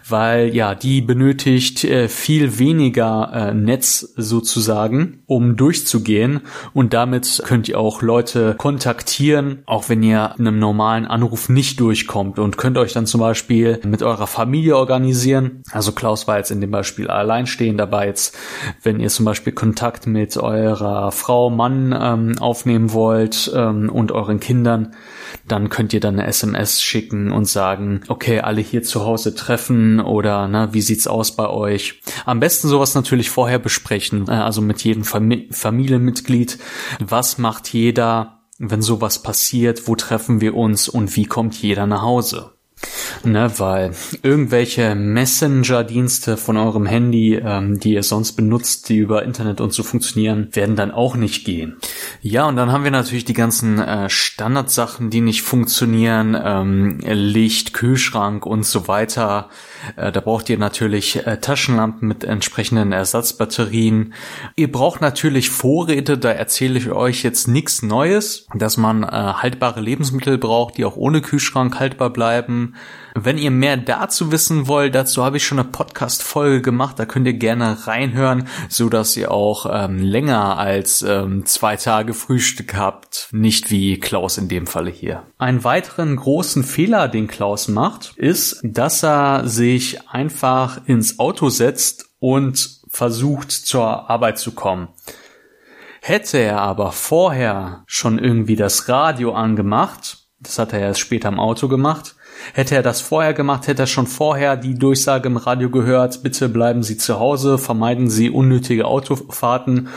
weil ja, die benötigt äh, viel weniger äh, Netz sozusagen, um durchzugehen und damit könnt ihr auch Leute kontaktieren, auch wenn ihr in einem normalen Anruf nicht durchkommt und könnt euch dann zum Beispiel mit eurer Familie organisieren. Also Klaus war jetzt in dem Beispiel alleinstehend dabei jetzt, wenn ihr zum Beispiel Kontakt mit eurer Frau, Mann ähm, aufnehmen wollt ähm, und euren Kindern, dann könnt ihr dann eine SMS schicken und sagen, okay, alle hier zu Hause treffen oder na, wie sieht's aus bei euch? Am besten sowas natürlich vorher besprechen, äh, also mit jedem Fam Familienmitglied. Was macht jeder, wenn sowas passiert? Wo treffen wir uns und wie kommt jeder nach Hause? Ne, weil irgendwelche Messenger-Dienste von eurem Handy, ähm, die ihr sonst benutzt, die über Internet und so funktionieren, werden dann auch nicht gehen. Ja, und dann haben wir natürlich die ganzen äh, Standardsachen, die nicht funktionieren, ähm, Licht, Kühlschrank und so weiter. Äh, da braucht ihr natürlich äh, Taschenlampen mit entsprechenden Ersatzbatterien. Ihr braucht natürlich Vorräte, da erzähle ich euch jetzt nichts Neues, dass man äh, haltbare Lebensmittel braucht, die auch ohne Kühlschrank haltbar bleiben. Wenn ihr mehr dazu wissen wollt, dazu habe ich schon eine Podcast-Folge gemacht, da könnt ihr gerne reinhören, so dass ihr auch ähm, länger als ähm, zwei Tage Frühstück habt, nicht wie Klaus in dem Falle hier. Einen weiteren großen Fehler, den Klaus macht, ist, dass er sich einfach ins Auto setzt und versucht zur Arbeit zu kommen. Hätte er aber vorher schon irgendwie das Radio angemacht, das hat er erst später im Auto gemacht, Hätte er das vorher gemacht, hätte er schon vorher die Durchsage im Radio gehört, bitte bleiben Sie zu Hause, vermeiden Sie unnötige Autofahrten.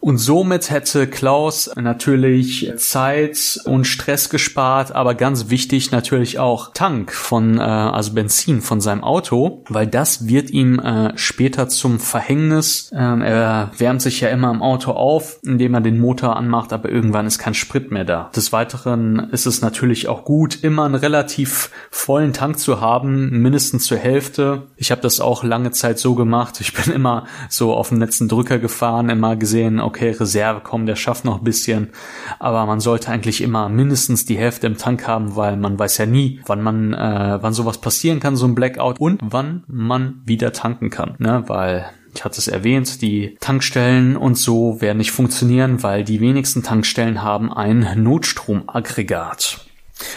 Und somit hätte Klaus natürlich Zeit und Stress gespart, aber ganz wichtig natürlich auch Tank von, äh, also Benzin von seinem Auto, weil das wird ihm äh, später zum Verhängnis. Ähm, er wärmt sich ja immer im Auto auf, indem er den Motor anmacht, aber irgendwann ist kein Sprit mehr da. Des Weiteren ist es natürlich auch gut, immer ein relativ vollen Tank zu haben, mindestens zur Hälfte. Ich habe das auch lange Zeit so gemacht. Ich bin immer so auf den letzten Drücker gefahren, immer gesehen, okay, Reserve, komm, der schafft noch ein bisschen. Aber man sollte eigentlich immer mindestens die Hälfte im Tank haben, weil man weiß ja nie, wann man, äh, wann sowas passieren kann, so ein Blackout und wann man wieder tanken kann, ne? Weil ich hatte es erwähnt, die Tankstellen und so werden nicht funktionieren, weil die wenigsten Tankstellen haben ein Notstromaggregat.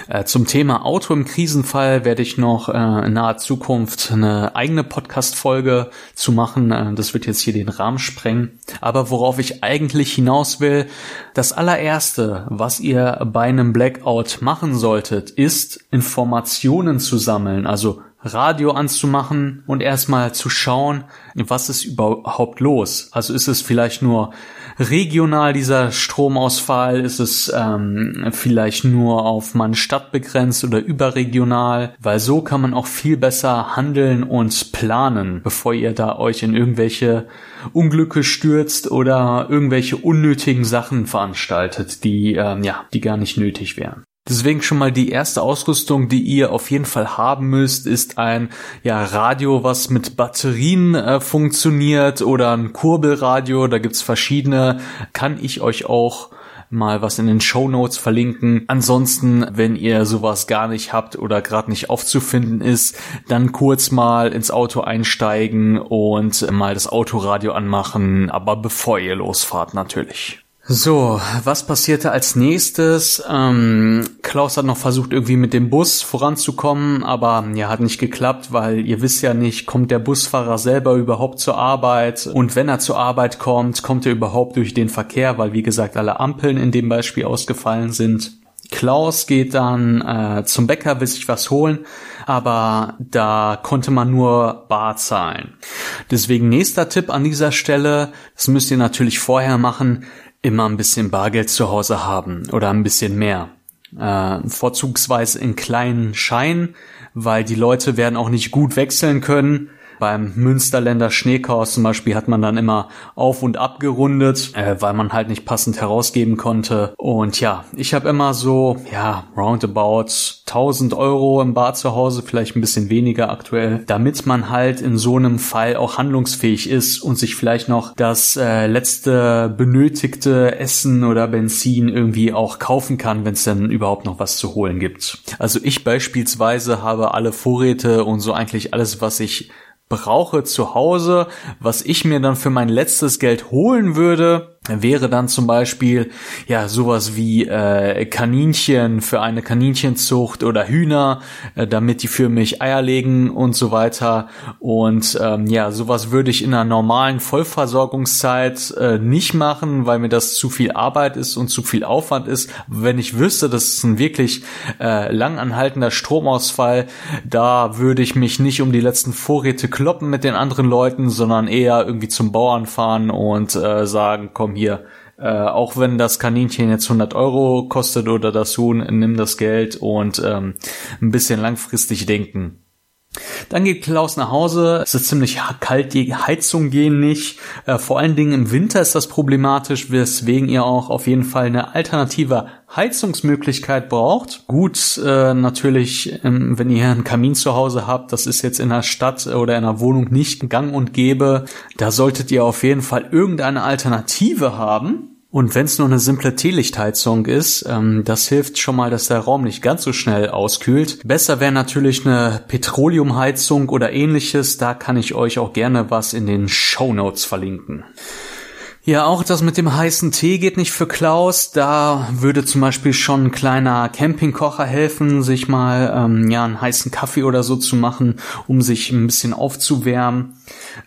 Äh, zum Thema Auto im Krisenfall werde ich noch äh, in naher Zukunft eine eigene Podcast-Folge zu machen. Äh, das wird jetzt hier den Rahmen sprengen. Aber worauf ich eigentlich hinaus will, das allererste, was ihr bei einem Blackout machen solltet, ist Informationen zu sammeln. Also Radio anzumachen und erstmal zu schauen, was ist überhaupt los. Also ist es vielleicht nur regional dieser Stromausfall, ist es ähm, vielleicht nur auf meine Stadt begrenzt oder überregional, weil so kann man auch viel besser handeln und planen, bevor ihr da euch in irgendwelche Unglücke stürzt oder irgendwelche unnötigen Sachen veranstaltet, die ähm, ja, die gar nicht nötig wären. Deswegen schon mal die erste Ausrüstung, die ihr auf jeden Fall haben müsst, ist ein ja, Radio, was mit Batterien äh, funktioniert oder ein Kurbelradio. Da gibt's verschiedene. Kann ich euch auch mal was in den Show Notes verlinken. Ansonsten, wenn ihr sowas gar nicht habt oder gerade nicht aufzufinden ist, dann kurz mal ins Auto einsteigen und mal das Autoradio anmachen, aber bevor ihr losfahrt natürlich. So, was passierte als nächstes? Ähm, Klaus hat noch versucht, irgendwie mit dem Bus voranzukommen, aber ja, hat nicht geklappt, weil ihr wisst ja nicht, kommt der Busfahrer selber überhaupt zur Arbeit? Und wenn er zur Arbeit kommt, kommt er überhaupt durch den Verkehr, weil wie gesagt alle Ampeln in dem Beispiel ausgefallen sind. Klaus geht dann äh, zum Bäcker, will sich was holen, aber da konnte man nur bar zahlen. Deswegen nächster Tipp an dieser Stelle, das müsst ihr natürlich vorher machen, immer ein bisschen Bargeld zu Hause haben oder ein bisschen mehr. Äh, vorzugsweise in kleinen Scheinen, weil die Leute werden auch nicht gut wechseln können beim Münsterländer Schneechaos zum Beispiel hat man dann immer auf und ab gerundet, äh, weil man halt nicht passend herausgeben konnte. Und ja, ich habe immer so, ja, roundabout 1000 Euro im Bar zu Hause, vielleicht ein bisschen weniger aktuell, damit man halt in so einem Fall auch handlungsfähig ist und sich vielleicht noch das äh, letzte benötigte Essen oder Benzin irgendwie auch kaufen kann, wenn es dann überhaupt noch was zu holen gibt. Also ich beispielsweise habe alle Vorräte und so eigentlich alles, was ich brauche zu Hause, was ich mir dann für mein letztes Geld holen würde, wäre dann zum Beispiel ja sowas wie äh, Kaninchen für eine Kaninchenzucht oder Hühner, äh, damit die für mich Eier legen und so weiter. Und ähm, ja, sowas würde ich in einer normalen Vollversorgungszeit äh, nicht machen, weil mir das zu viel Arbeit ist und zu viel Aufwand ist. Wenn ich wüsste, das ist ein wirklich äh, langanhaltender Stromausfall, da würde ich mich nicht um die letzten Vorräte kloppen mit den anderen Leuten, sondern eher irgendwie zum Bauern fahren und äh, sagen, komm komm hier, äh, auch wenn das Kaninchen jetzt 100 Euro kostet oder das Huhn, nimm das Geld und ähm, ein bisschen langfristig denken. Dann geht Klaus nach Hause. Es ist ziemlich kalt, die Heizung gehen nicht. Äh, vor allen Dingen im Winter ist das problematisch, weswegen ihr auch auf jeden Fall eine alternative Heizungsmöglichkeit braucht. Gut, äh, natürlich, ähm, wenn ihr einen Kamin zu Hause habt, das ist jetzt in der Stadt oder in der Wohnung nicht gang und gäbe. Da solltet ihr auf jeden Fall irgendeine Alternative haben. Und wenn es nur eine simple Teelichtheizung ist, ähm, das hilft schon mal, dass der Raum nicht ganz so schnell auskühlt. Besser wäre natürlich eine Petroleumheizung oder ähnliches. Da kann ich euch auch gerne was in den Show Notes verlinken. Ja, auch das mit dem heißen Tee geht nicht für Klaus. Da würde zum Beispiel schon ein kleiner Campingkocher helfen, sich mal ähm, ja einen heißen Kaffee oder so zu machen, um sich ein bisschen aufzuwärmen.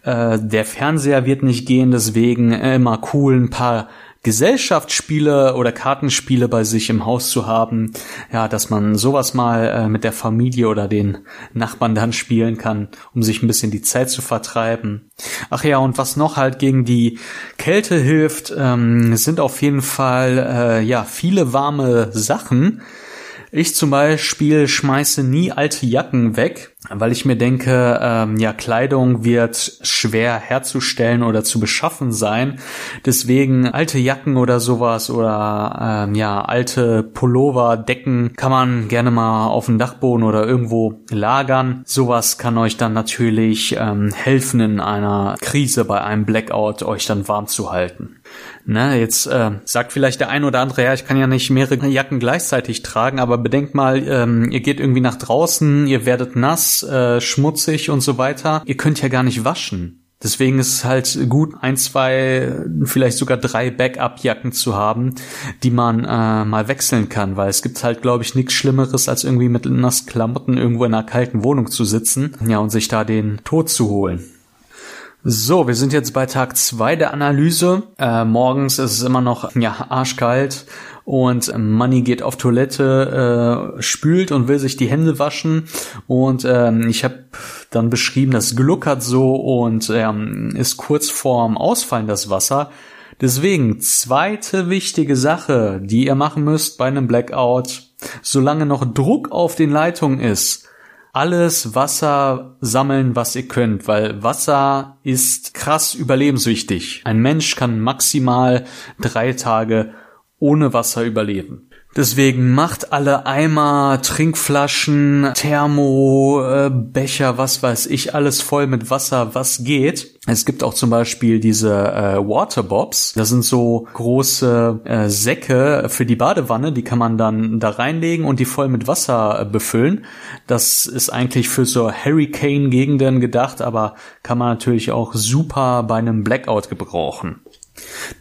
Äh, der Fernseher wird nicht gehen, deswegen immer cool ein paar Gesellschaftsspiele oder Kartenspiele bei sich im Haus zu haben, ja, dass man sowas mal äh, mit der Familie oder den Nachbarn dann spielen kann, um sich ein bisschen die Zeit zu vertreiben. Ach ja, und was noch halt gegen die Kälte hilft, ähm, sind auf jeden Fall äh, ja viele warme Sachen Ich zum Beispiel schmeiße nie alte Jacken weg, weil ich mir denke, ähm, ja, Kleidung wird schwer herzustellen oder zu beschaffen sein. Deswegen alte Jacken oder sowas oder ähm, ja, alte Pullover, Decken kann man gerne mal auf dem Dachboden oder irgendwo lagern. Sowas kann euch dann natürlich ähm, helfen in einer Krise bei einem Blackout, euch dann warm zu halten. Na, jetzt äh, sagt vielleicht der ein oder andere, ja, ich kann ja nicht mehrere Jacken gleichzeitig tragen, aber bedenkt mal, ähm, ihr geht irgendwie nach draußen, ihr werdet nass, äh, schmutzig und so weiter. Ihr könnt ja gar nicht waschen. Deswegen ist es halt gut, ein, zwei, vielleicht sogar drei Backup-Jacken zu haben, die man äh, mal wechseln kann, weil es gibt halt, glaube ich, nichts Schlimmeres, als irgendwie mit nassen Klamotten irgendwo in einer kalten Wohnung zu sitzen, ja, und sich da den Tod zu holen. So, wir sind jetzt bei Tag zwei der Analyse. Äh, morgens ist es immer noch ja arschkalt und Money geht auf Toilette, äh, spült und will sich die Hände waschen und ähm, ich habe dann beschrieben, das gluckert so und ähm, ist kurz vorm Ausfallen das Wasser. Deswegen zweite wichtige Sache, die ihr machen müsst bei einem Blackout, solange noch Druck auf den Leitungen ist, alles Wasser sammeln, was ihr könnt, weil Wasser ist krass überlebenswichtig. Ein Mensch kann maximal drei Tage ohne Wasser überleben. Deswegen macht alle Eimer, Trinkflaschen, Thermo, äh, Becher, was weiß ich, alles voll mit Wasser, was geht. Es gibt auch zum Beispiel diese äh, Waterbobs. Das sind so große äh, Säcke für die Badewanne, die kann man dann da reinlegen und die voll mit Wasser äh, befüllen. Das ist eigentlich für so Hurricane-Gegenden gedacht, aber kann man natürlich auch super bei einem Blackout gebrauchen.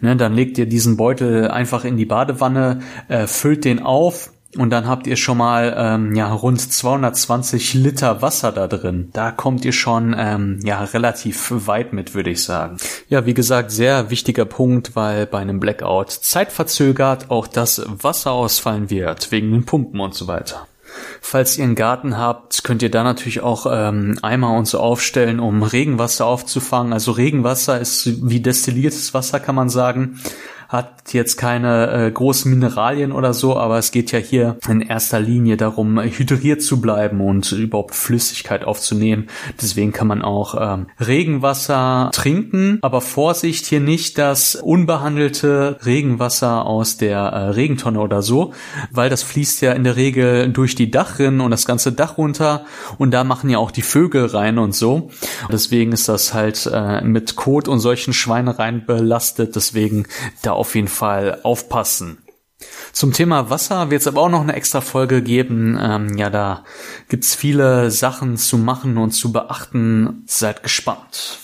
Ne, dann legt ihr diesen Beutel einfach in die Badewanne, äh, füllt den auf und dann habt ihr schon mal ähm, ja rund 220 Liter Wasser da drin. Da kommt ihr schon ähm, ja relativ weit mit, würde ich sagen. Ja, wie gesagt, sehr wichtiger Punkt, weil bei einem Blackout zeitverzögert auch das Wasser ausfallen wird wegen den Pumpen und so weiter. Falls ihr einen Garten habt, könnt ihr da natürlich auch ähm, Eimer und so aufstellen, um Regenwasser aufzufangen. Also Regenwasser ist wie destilliertes Wasser, kann man sagen hat jetzt keine äh, großen Mineralien oder so, aber es geht ja hier in erster Linie darum, hydriert zu bleiben und überhaupt Flüssigkeit aufzunehmen. Deswegen kann man auch ähm, Regenwasser trinken, aber Vorsicht hier nicht das unbehandelte Regenwasser aus der äh, Regentonne oder so, weil das fließt ja in der Regel durch die Dachrinnen und das ganze Dach runter und da machen ja auch die Vögel rein und so. Deswegen ist das halt äh, mit Kot und solchen Schweinereien belastet, deswegen da auf jeden Fall aufpassen. Zum Thema Wasser wird es aber auch noch eine extra Folge geben. Ähm, ja, da gibt's viele Sachen zu machen und zu beachten. Seid gespannt.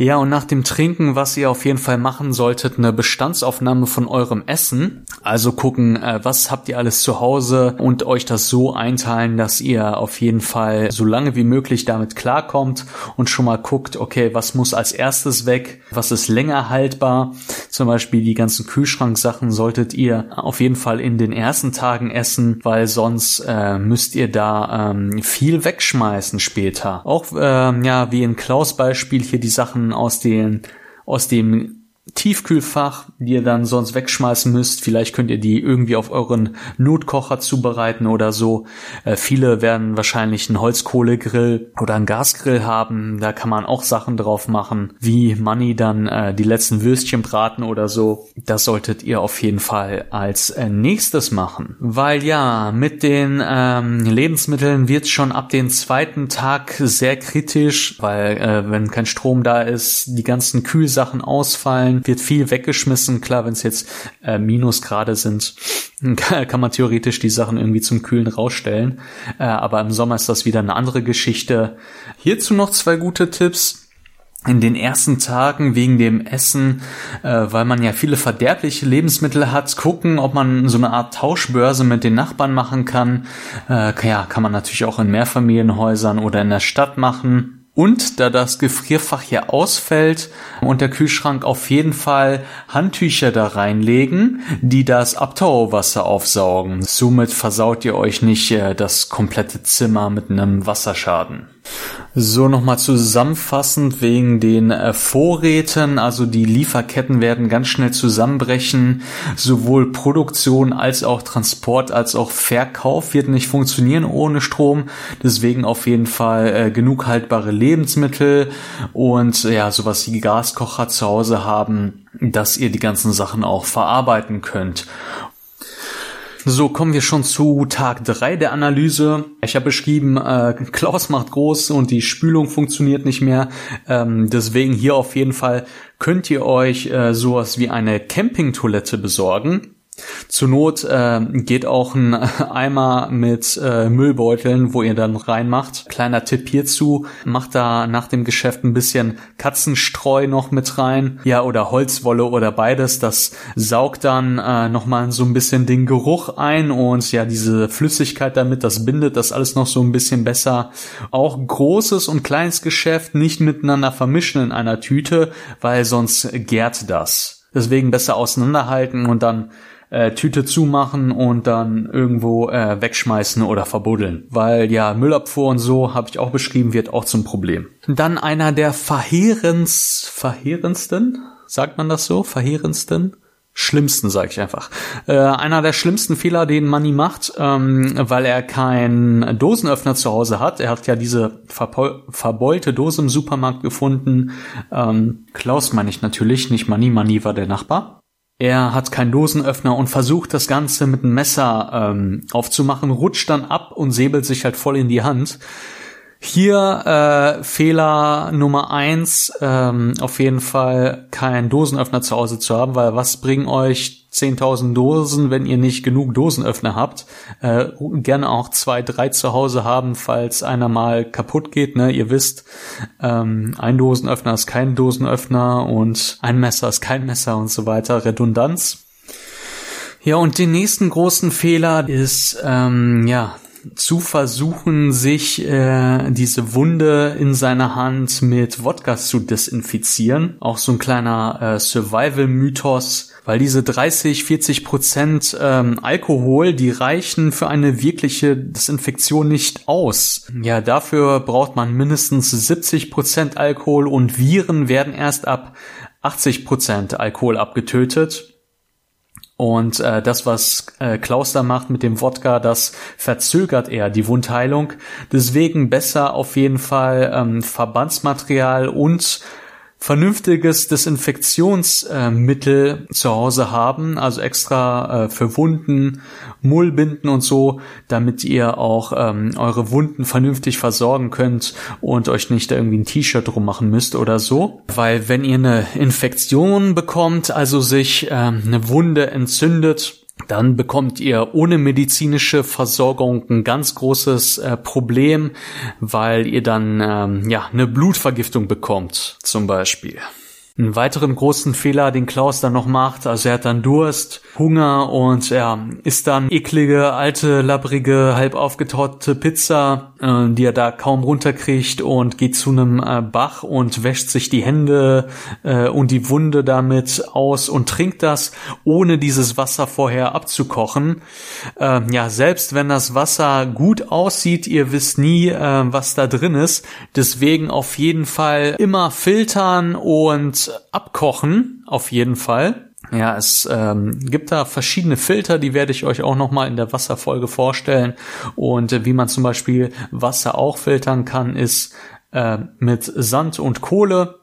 Ja, und nach dem Trinken, was ihr auf jeden Fall machen solltet, eine Bestandsaufnahme von eurem Essen. Also gucken, äh, was habt ihr alles zu Hause und euch das so einteilen, dass ihr auf jeden Fall so lange wie möglich damit klarkommt und schon mal guckt, okay, was muss als erstes weg, was ist länger haltbar. Zum Beispiel die ganzen Kühlschranksachen solltet ihr auf jeden Fall in den ersten Tagen essen, weil sonst äh, müsst ihr da ähm, viel wegschmeißen später. Auch ähm, ja, wie in Klaus Beispiel hier die Sachen aus den aus dem Tiefkühlfach, die ihr dann sonst wegschmeißen müsst. Vielleicht könnt ihr die irgendwie auf euren Notkocher zubereiten oder so. Äh, viele werden wahrscheinlich einen Holzkohlegrill oder einen Gasgrill haben. Da kann man auch Sachen drauf machen, wie Money dann äh, die letzten Würstchen braten oder so. Das solltet ihr auf jeden Fall als äh, nächstes machen. Weil ja, mit den ähm, Lebensmitteln wird schon ab dem zweiten Tag sehr kritisch, weil äh, wenn kein Strom da ist, die ganzen Kühlsachen ausfallen wird viel weggeschmissen. Klar, wenn es jetzt äh, Minusgrade sind, kann man theoretisch die Sachen irgendwie zum Kühlen rausstellen. Äh, aber im Sommer ist das wieder eine andere Geschichte. Hierzu noch zwei gute Tipps in den ersten Tagen wegen dem Essen, äh, weil man ja viele verderbliche Lebensmittel hat, gucken, ob man so eine Art Tauschbörse mit den Nachbarn machen kann. Äh, ja, kann man natürlich auch in Mehrfamilienhäusern oder in der Stadt machen. Und da das Gefrierfach hier ausfällt und der Kühlschrank auf jeden Fall Handtücher da reinlegen, die das Abtauwasser aufsaugen. Somit versaut ihr euch nicht äh, das komplette Zimmer mit einem Wasserschaden. So nochmal zusammenfassend wegen den äh, Vorräten, also die Lieferketten werden ganz schnell zusammenbrechen. Sowohl Produktion als auch Transport als auch Verkauf wird nicht funktionieren ohne Strom. Deswegen auf jeden Fall äh, genug haltbare Lebensmittel und ja sowas wie Gaskocher zu Hause haben, dass ihr die ganzen Sachen auch verarbeiten könnt. So kommen wir schon zu Tag drei der Analyse. Ich habe beschrieben, äh, Klaus macht groß und die Spülung funktioniert nicht mehr. Ähm, deswegen hier auf jeden Fall könnt ihr euch äh, sowas wie eine Campingtoilette besorgen. Zur Not äh, geht auch ein Eimer mit äh, Müllbeuteln, wo ihr dann reinmacht. Kleiner Tipp hierzu, macht da nach dem Geschäft ein bisschen Katzenstreu noch mit rein. Ja, oder Holzwolle oder beides. Das saugt dann äh, nochmal so ein bisschen den Geruch ein und ja, diese Flüssigkeit damit, das bindet das alles noch so ein bisschen besser. Auch großes und kleines Geschäft nicht miteinander vermischen in einer Tüte, weil sonst gärt das. Deswegen besser auseinanderhalten und dann äh, Tüte zumachen und dann irgendwo äh, wegschmeißen oder verbuddeln. Weil ja, Müllabfuhr und so, habe ich auch beschrieben, wird auch zum Problem. Dann einer der verheerens, verheerendsten, sagt man das so? Verheerendsten? Schlimmsten, sage ich einfach. Äh, einer der schlimmsten Fehler, den Manny macht, ähm, weil er keinen Dosenöffner zu Hause hat. Er hat ja diese verbeulte Dose im Supermarkt gefunden. Ähm, Klaus meine ich natürlich, nicht Manny. Manny war der Nachbar. Er hat keinen Dosenöffner und versucht das Ganze mit einem Messer ähm, aufzumachen, rutscht dann ab und säbelt sich halt voll in die Hand. Hier äh, Fehler Nummer eins, ähm, auf jeden Fall keinen Dosenöffner zu Hause zu haben, weil was bringen euch 10.000 Dosen, wenn ihr nicht genug Dosenöffner habt? Äh, gerne auch zwei, drei zu Hause haben, falls einer mal kaputt geht. Ne? Ihr wisst, ähm, ein Dosenöffner ist kein Dosenöffner und ein Messer ist kein Messer und so weiter. Redundanz. Ja, und den nächsten großen Fehler ist, ähm, ja, zu versuchen, sich äh, diese Wunde in seiner Hand mit Wodka zu desinfizieren. Auch so ein kleiner äh, Survival-Mythos, weil diese 30, 40 Prozent ähm, Alkohol, die reichen für eine wirkliche Desinfektion nicht aus. Ja, dafür braucht man mindestens 70 Prozent Alkohol und Viren werden erst ab 80 Prozent Alkohol abgetötet. Und äh, das, was äh, Klaus da macht mit dem Wodka, das verzögert eher die Wundheilung. Deswegen besser auf jeden Fall ähm, Verbandsmaterial und vernünftiges Desinfektionsmittel äh, zu Hause haben, also extra äh, für Wunden, Mullbinden und so, damit ihr auch ähm, eure Wunden vernünftig versorgen könnt und euch nicht irgendwie ein T-Shirt drum machen müsst oder so. Weil wenn ihr eine Infektion bekommt, also sich äh, eine Wunde entzündet, dann bekommt ihr ohne medizinische Versorgung ein ganz großes äh, Problem, weil ihr dann ähm, ja eine Blutvergiftung bekommt, zum Beispiel. Einen weiteren großen Fehler, den Klaus dann noch macht, also er hat dann Durst, Hunger und er isst dann eklige, alte, labbrige, halb aufgetaute Pizza, äh, die er da kaum runterkriegt und geht zu einem äh, Bach und wäscht sich die Hände äh, und die Wunde damit aus und trinkt das, ohne dieses Wasser vorher abzukochen. Äh, ja, selbst wenn das Wasser gut aussieht, ihr wisst nie, was da drin ist. Deswegen auf jeden Fall immer filtern und abkochen, auf jeden Fall. Ja, es ähm, gibt da verschiedene Filter, die werde ich euch auch nochmal in der Wasserfolge vorstellen. Und äh, wie man zum Beispiel Wasser auch filtern kann, ist äh, mit Sand und Kohle.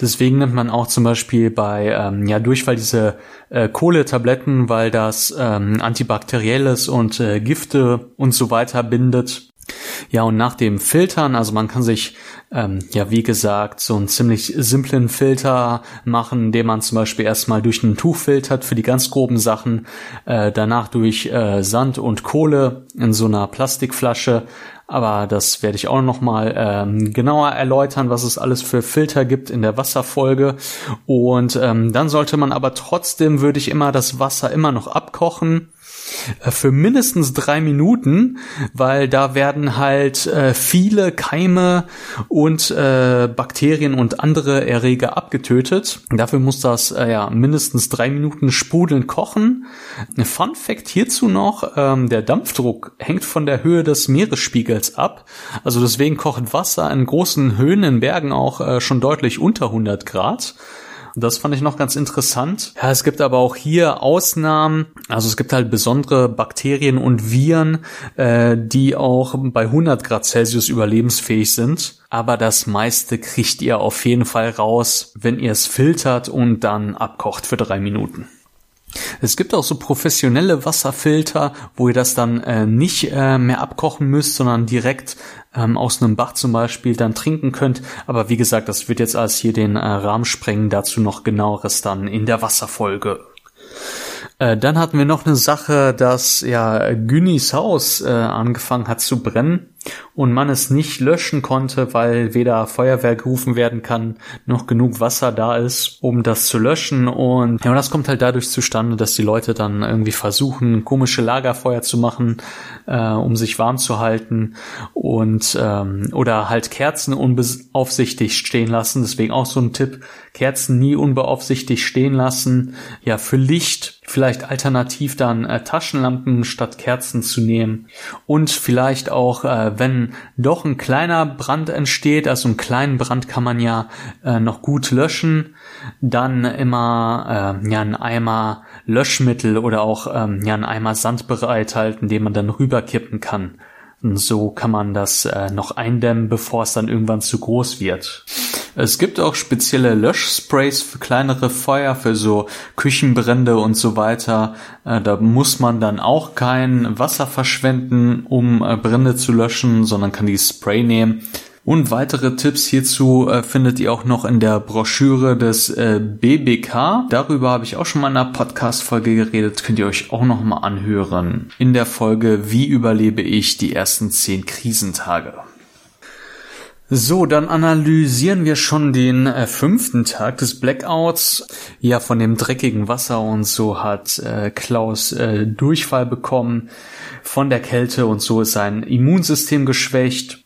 Deswegen nimmt man auch zum Beispiel bei ähm, ja Durchfall diese äh, Kohletabletten, weil das ähm, antibakterielles und äh, Gifte und so weiter bindet. Ja, und nach dem Filtern, also man kann sich, ähm, ja, wie gesagt, so einen ziemlich simplen Filter machen, den man zum Beispiel erstmal durch ein Tuch filtert für die ganz groben Sachen, äh, danach durch äh, Sand und Kohle in so einer Plastikflasche. Aber das werde ich auch nochmal ähm, genauer erläutern, was es alles für Filter gibt in der Wasserfolge. Und ähm, dann sollte man aber trotzdem, würde ich immer das Wasser immer noch abkochen für mindestens drei Minuten, weil da werden halt äh, viele Keime und äh, Bakterien und andere Erreger abgetötet. Dafür muss das äh, ja mindestens drei Minuten sprudeln kochen. Fun Fact hierzu noch, ähm, der Dampfdruck hängt von der Höhe des Meeresspiegels ab. Also deswegen kocht Wasser in großen Höhen in Bergen auch äh, schon deutlich unter 100 Grad. Das fand ich noch ganz interessant. Ja, es gibt aber auch hier Ausnahmen. Also es gibt halt besondere Bakterien und Viren, äh, die auch bei 100 Grad Celsius überlebensfähig sind. Aber das meiste kriegt ihr auf jeden Fall raus, wenn ihr es filtert und dann abkocht für drei Minuten. Es gibt auch so professionelle Wasserfilter, wo ihr das dann äh, nicht äh, mehr abkochen müsst, sondern direkt ähm, aus einem Bach zum Beispiel dann trinken könnt. Aber wie gesagt, das wird jetzt alles hier den äh, Rahmen sprengen. Dazu noch genaueres dann in der Wasserfolge. Äh, dann hatten wir noch eine Sache, dass ja Günnis Haus äh, angefangen hat zu brennen und man es nicht löschen konnte, weil weder Feuerwehr gerufen werden kann, noch genug Wasser da ist, um das zu löschen. Und ja, das kommt halt dadurch zustande, dass die Leute dann irgendwie versuchen, komische Lagerfeuer zu machen, äh, um sich warm zu halten und ähm, oder halt Kerzen unbeaufsichtigt stehen lassen. Deswegen auch so ein Tipp: Kerzen nie unbeaufsichtigt stehen lassen. Ja, für Licht vielleicht alternativ dann äh, Taschenlampen statt Kerzen zu nehmen und vielleicht auch äh, wenn doch ein kleiner Brand entsteht, also einen kleinen Brand kann man ja äh, noch gut löschen, dann immer äh, ja einen Eimer Löschmittel oder auch ähm, ja einen Eimer Sand bereithalten, den man dann rüberkippen kann. So kann man das äh, noch eindämmen, bevor es dann irgendwann zu groß wird. Es gibt auch spezielle Löschsprays für kleinere Feuer, für so Küchenbrände und so weiter. Äh, da muss man dann auch kein Wasser verschwenden, um äh, Brände zu löschen, sondern kann die Spray nehmen. Und weitere Tipps hierzu äh, findet ihr auch noch in der Broschüre des äh, BBK. Darüber habe ich auch schon mal in einer Podcast-Folge geredet. Könnt ihr euch auch noch mal anhören. In der Folge Wie überlebe ich die ersten zehn Krisentage? So, dann analysieren wir schon den äh, fünften Tag des Blackouts. Ja, von dem dreckigen Wasser und so hat äh, Klaus äh, Durchfall bekommen von der Kälte und so ist sein Immunsystem geschwächt.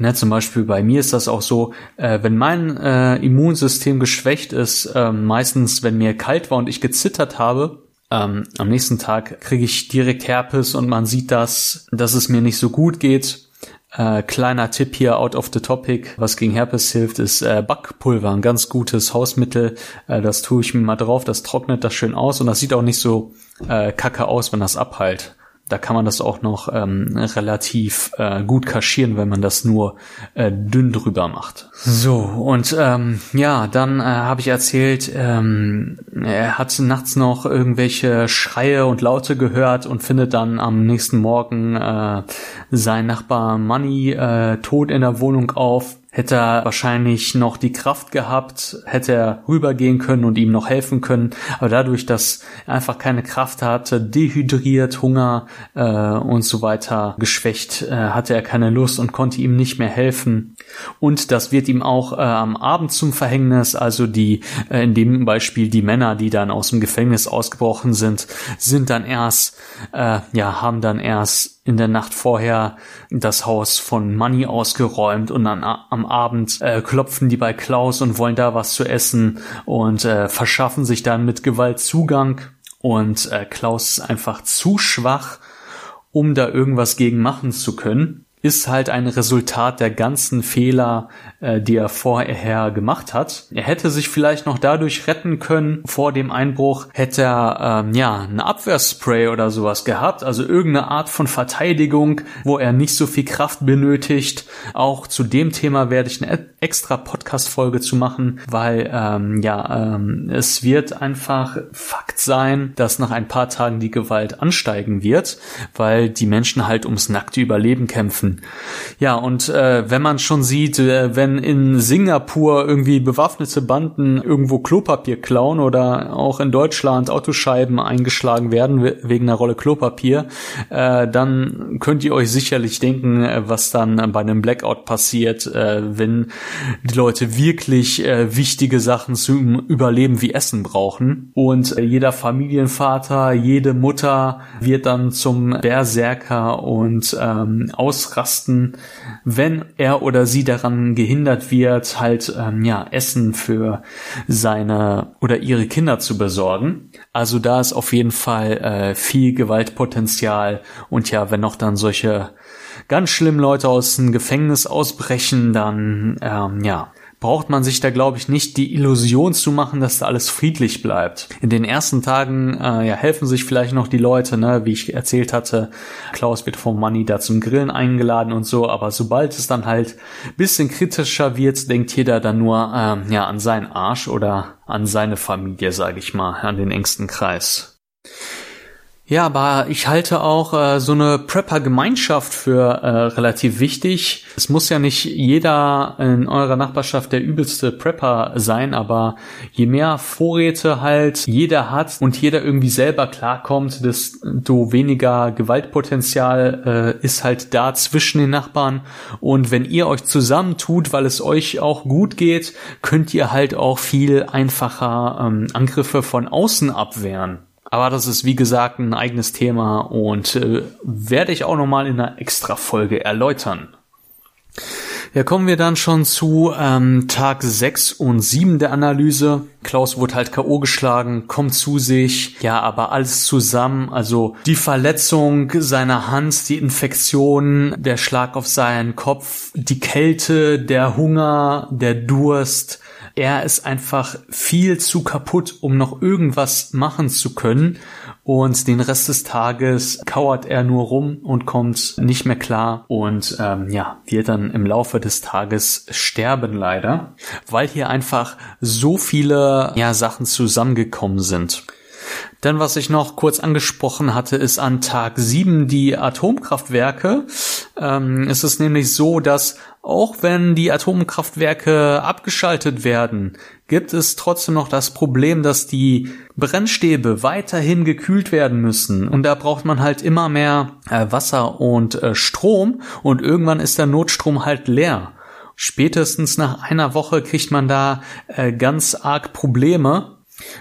Ne, zum Beispiel bei mir ist das auch so, äh, wenn mein äh, Immunsystem geschwächt ist, äh, meistens wenn mir kalt war und ich gezittert habe, ähm, am nächsten Tag kriege ich direkt Herpes und man sieht das, dass es mir nicht so gut geht. Äh, kleiner Tipp hier out of the topic, was gegen Herpes hilft, ist äh, Backpulver, ein ganz gutes Hausmittel. Äh, das tue ich mir mal drauf, das trocknet das schön aus und das sieht auch nicht so äh, kacke aus, wenn das abheilt da kann man das auch noch ähm, relativ äh, gut kaschieren, wenn man das nur äh, dünn drüber macht. So, und ähm, ja, dann äh, habe ich erzählt, ähm, er hat nachts noch irgendwelche Schreie und Laute gehört und findet dann am nächsten Morgen äh, sein Nachbar Money äh, tot in der Wohnung auf Hätte er wahrscheinlich noch die Kraft gehabt, hätte er rübergehen können und ihm noch helfen können. Aber dadurch, dass er einfach keine Kraft hatte, dehydriert, Hunger äh, und so weiter geschwächt, äh, hatte er keine Lust und konnte ihm nicht mehr helfen. Und das wird ihm auch äh, am Abend zum Verhängnis. Also die, äh, in dem Beispiel die Männer, die dann aus dem Gefängnis ausgebrochen sind, sind dann erst, äh, ja, haben dann erst in der Nacht vorher das Haus von Money ausgeräumt und dann am Abend äh, klopfen die bei Klaus und wollen da was zu essen und äh, verschaffen sich dann mit Gewalt Zugang und äh, Klaus ist einfach zu schwach, um da irgendwas gegen machen zu können ist halt ein Resultat der ganzen Fehler, äh, die er vorher gemacht hat. Er hätte sich vielleicht noch dadurch retten können vor dem Einbruch, hätte er ähm, ja ein Abwehrspray oder sowas gehabt, also irgendeine Art von Verteidigung, wo er nicht so viel Kraft benötigt. Auch zu dem Thema werde ich eine extra Podcast-Folge zu machen, weil ähm, ja ähm, es wird einfach Fakt sein, dass nach ein paar Tagen die Gewalt ansteigen wird, weil die Menschen halt ums nackte Überleben kämpfen helfen. Ja, und äh, wenn man schon sieht, äh, wenn in Singapur irgendwie bewaffnete Banden irgendwo Klopapier klauen oder auch in Deutschland Autoscheiben eingeschlagen werden wegen einer Rolle Klopapier, äh, dann könnt ihr euch sicherlich denken, äh, was dann bei einem Blackout passiert, äh, wenn die Leute wirklich äh, wichtige Sachen zum Überleben wie Essen brauchen. Und äh, jeder Familienvater, jede Mutter wird dann zum Berserker und ähm, ausrasten ausrasten, wenn er oder sie daran gehindert wird, halt ähm, ja Essen für seine oder ihre Kinder zu besorgen. Also da ist auf jeden Fall äh, viel Gewaltpotenzial und ja, wenn noch dann solche ganz schlimm Leute aus dem Gefängnis ausbrechen, dann ähm, ja, braucht man sich da, glaube ich, nicht die Illusion zu machen, dass da alles friedlich bleibt. In den ersten Tagen äh, ja, helfen sich vielleicht noch die Leute, ne? wie ich erzählt hatte. Klaus wird vom Money da zum Grillen eingeladen und so, aber sobald es dann halt bisschen kritischer wird, denkt jeder dann nur ähm, ja, an seinen Arsch oder an seine Familie, sage ich mal, an den engsten Kreis. Ja, aber ich halte auch äh, so eine Prepper-Gemeinschaft für äh, relativ wichtig. Es muss ja nicht jeder in eurer Nachbarschaft der übelste Prepper sein, aber je mehr Vorräte halt jeder hat und jeder irgendwie selber klarkommt, desto weniger Gewaltpotenzial äh, ist halt da zwischen den Nachbarn. Und wenn ihr euch zusammentut, weil es euch auch gut geht, könnt ihr halt auch viel einfacher ähm, Angriffe von außen abwehren. Aber das ist wie gesagt ein eigenes Thema und äh, werde ich auch nochmal in einer extra Folge erläutern. Ja, kommen wir dann schon zu ähm, Tag 6 und 7 der Analyse. Klaus wurde halt K.O. geschlagen, kommt zu sich, ja, aber alles zusammen, also die Verletzung seiner Hand, die Infektion, der Schlag auf seinen Kopf, die Kälte, der Hunger, der Durst, er ist einfach viel zu kaputt, um noch irgendwas machen zu können. Und den Rest des Tages kauert er nur rum und kommt nicht mehr klar und ähm, ja, wird dann im Laufe des Tages sterben leider, weil hier einfach so viele ja, Sachen zusammengekommen sind. Dann, was ich noch kurz angesprochen hatte, ist an Tag 7 die Atomkraftwerke. Ähm, es ist nämlich so, dass auch wenn die Atomkraftwerke abgeschaltet werden, gibt es trotzdem noch das Problem, dass die Brennstäbe weiterhin gekühlt werden müssen. Und da braucht man halt immer mehr äh, Wasser und äh, Strom und irgendwann ist der Notstrom halt leer. Spätestens nach einer Woche kriegt man da äh, ganz arg Probleme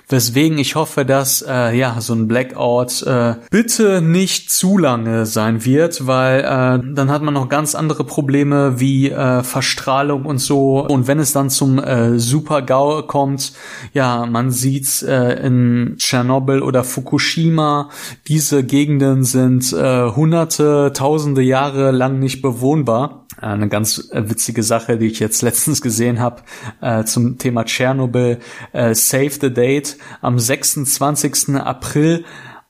Weswegen ich hoffe, dass äh, ja so ein Blackout äh, bitte nicht zu lange sein wird, weil äh, dann hat man noch ganz andere Probleme wie äh, Verstrahlung und so. Und wenn es dann zum äh, Super-GAU kommt, ja, man sieht's äh, in Tschernobyl oder Fukushima, diese Gegenden sind äh, hunderte, tausende Jahre lang nicht bewohnbar. Eine ganz witzige Sache, die ich jetzt letztens gesehen habe äh, zum Thema Tschernobyl. Äh, Save the Date am 26. April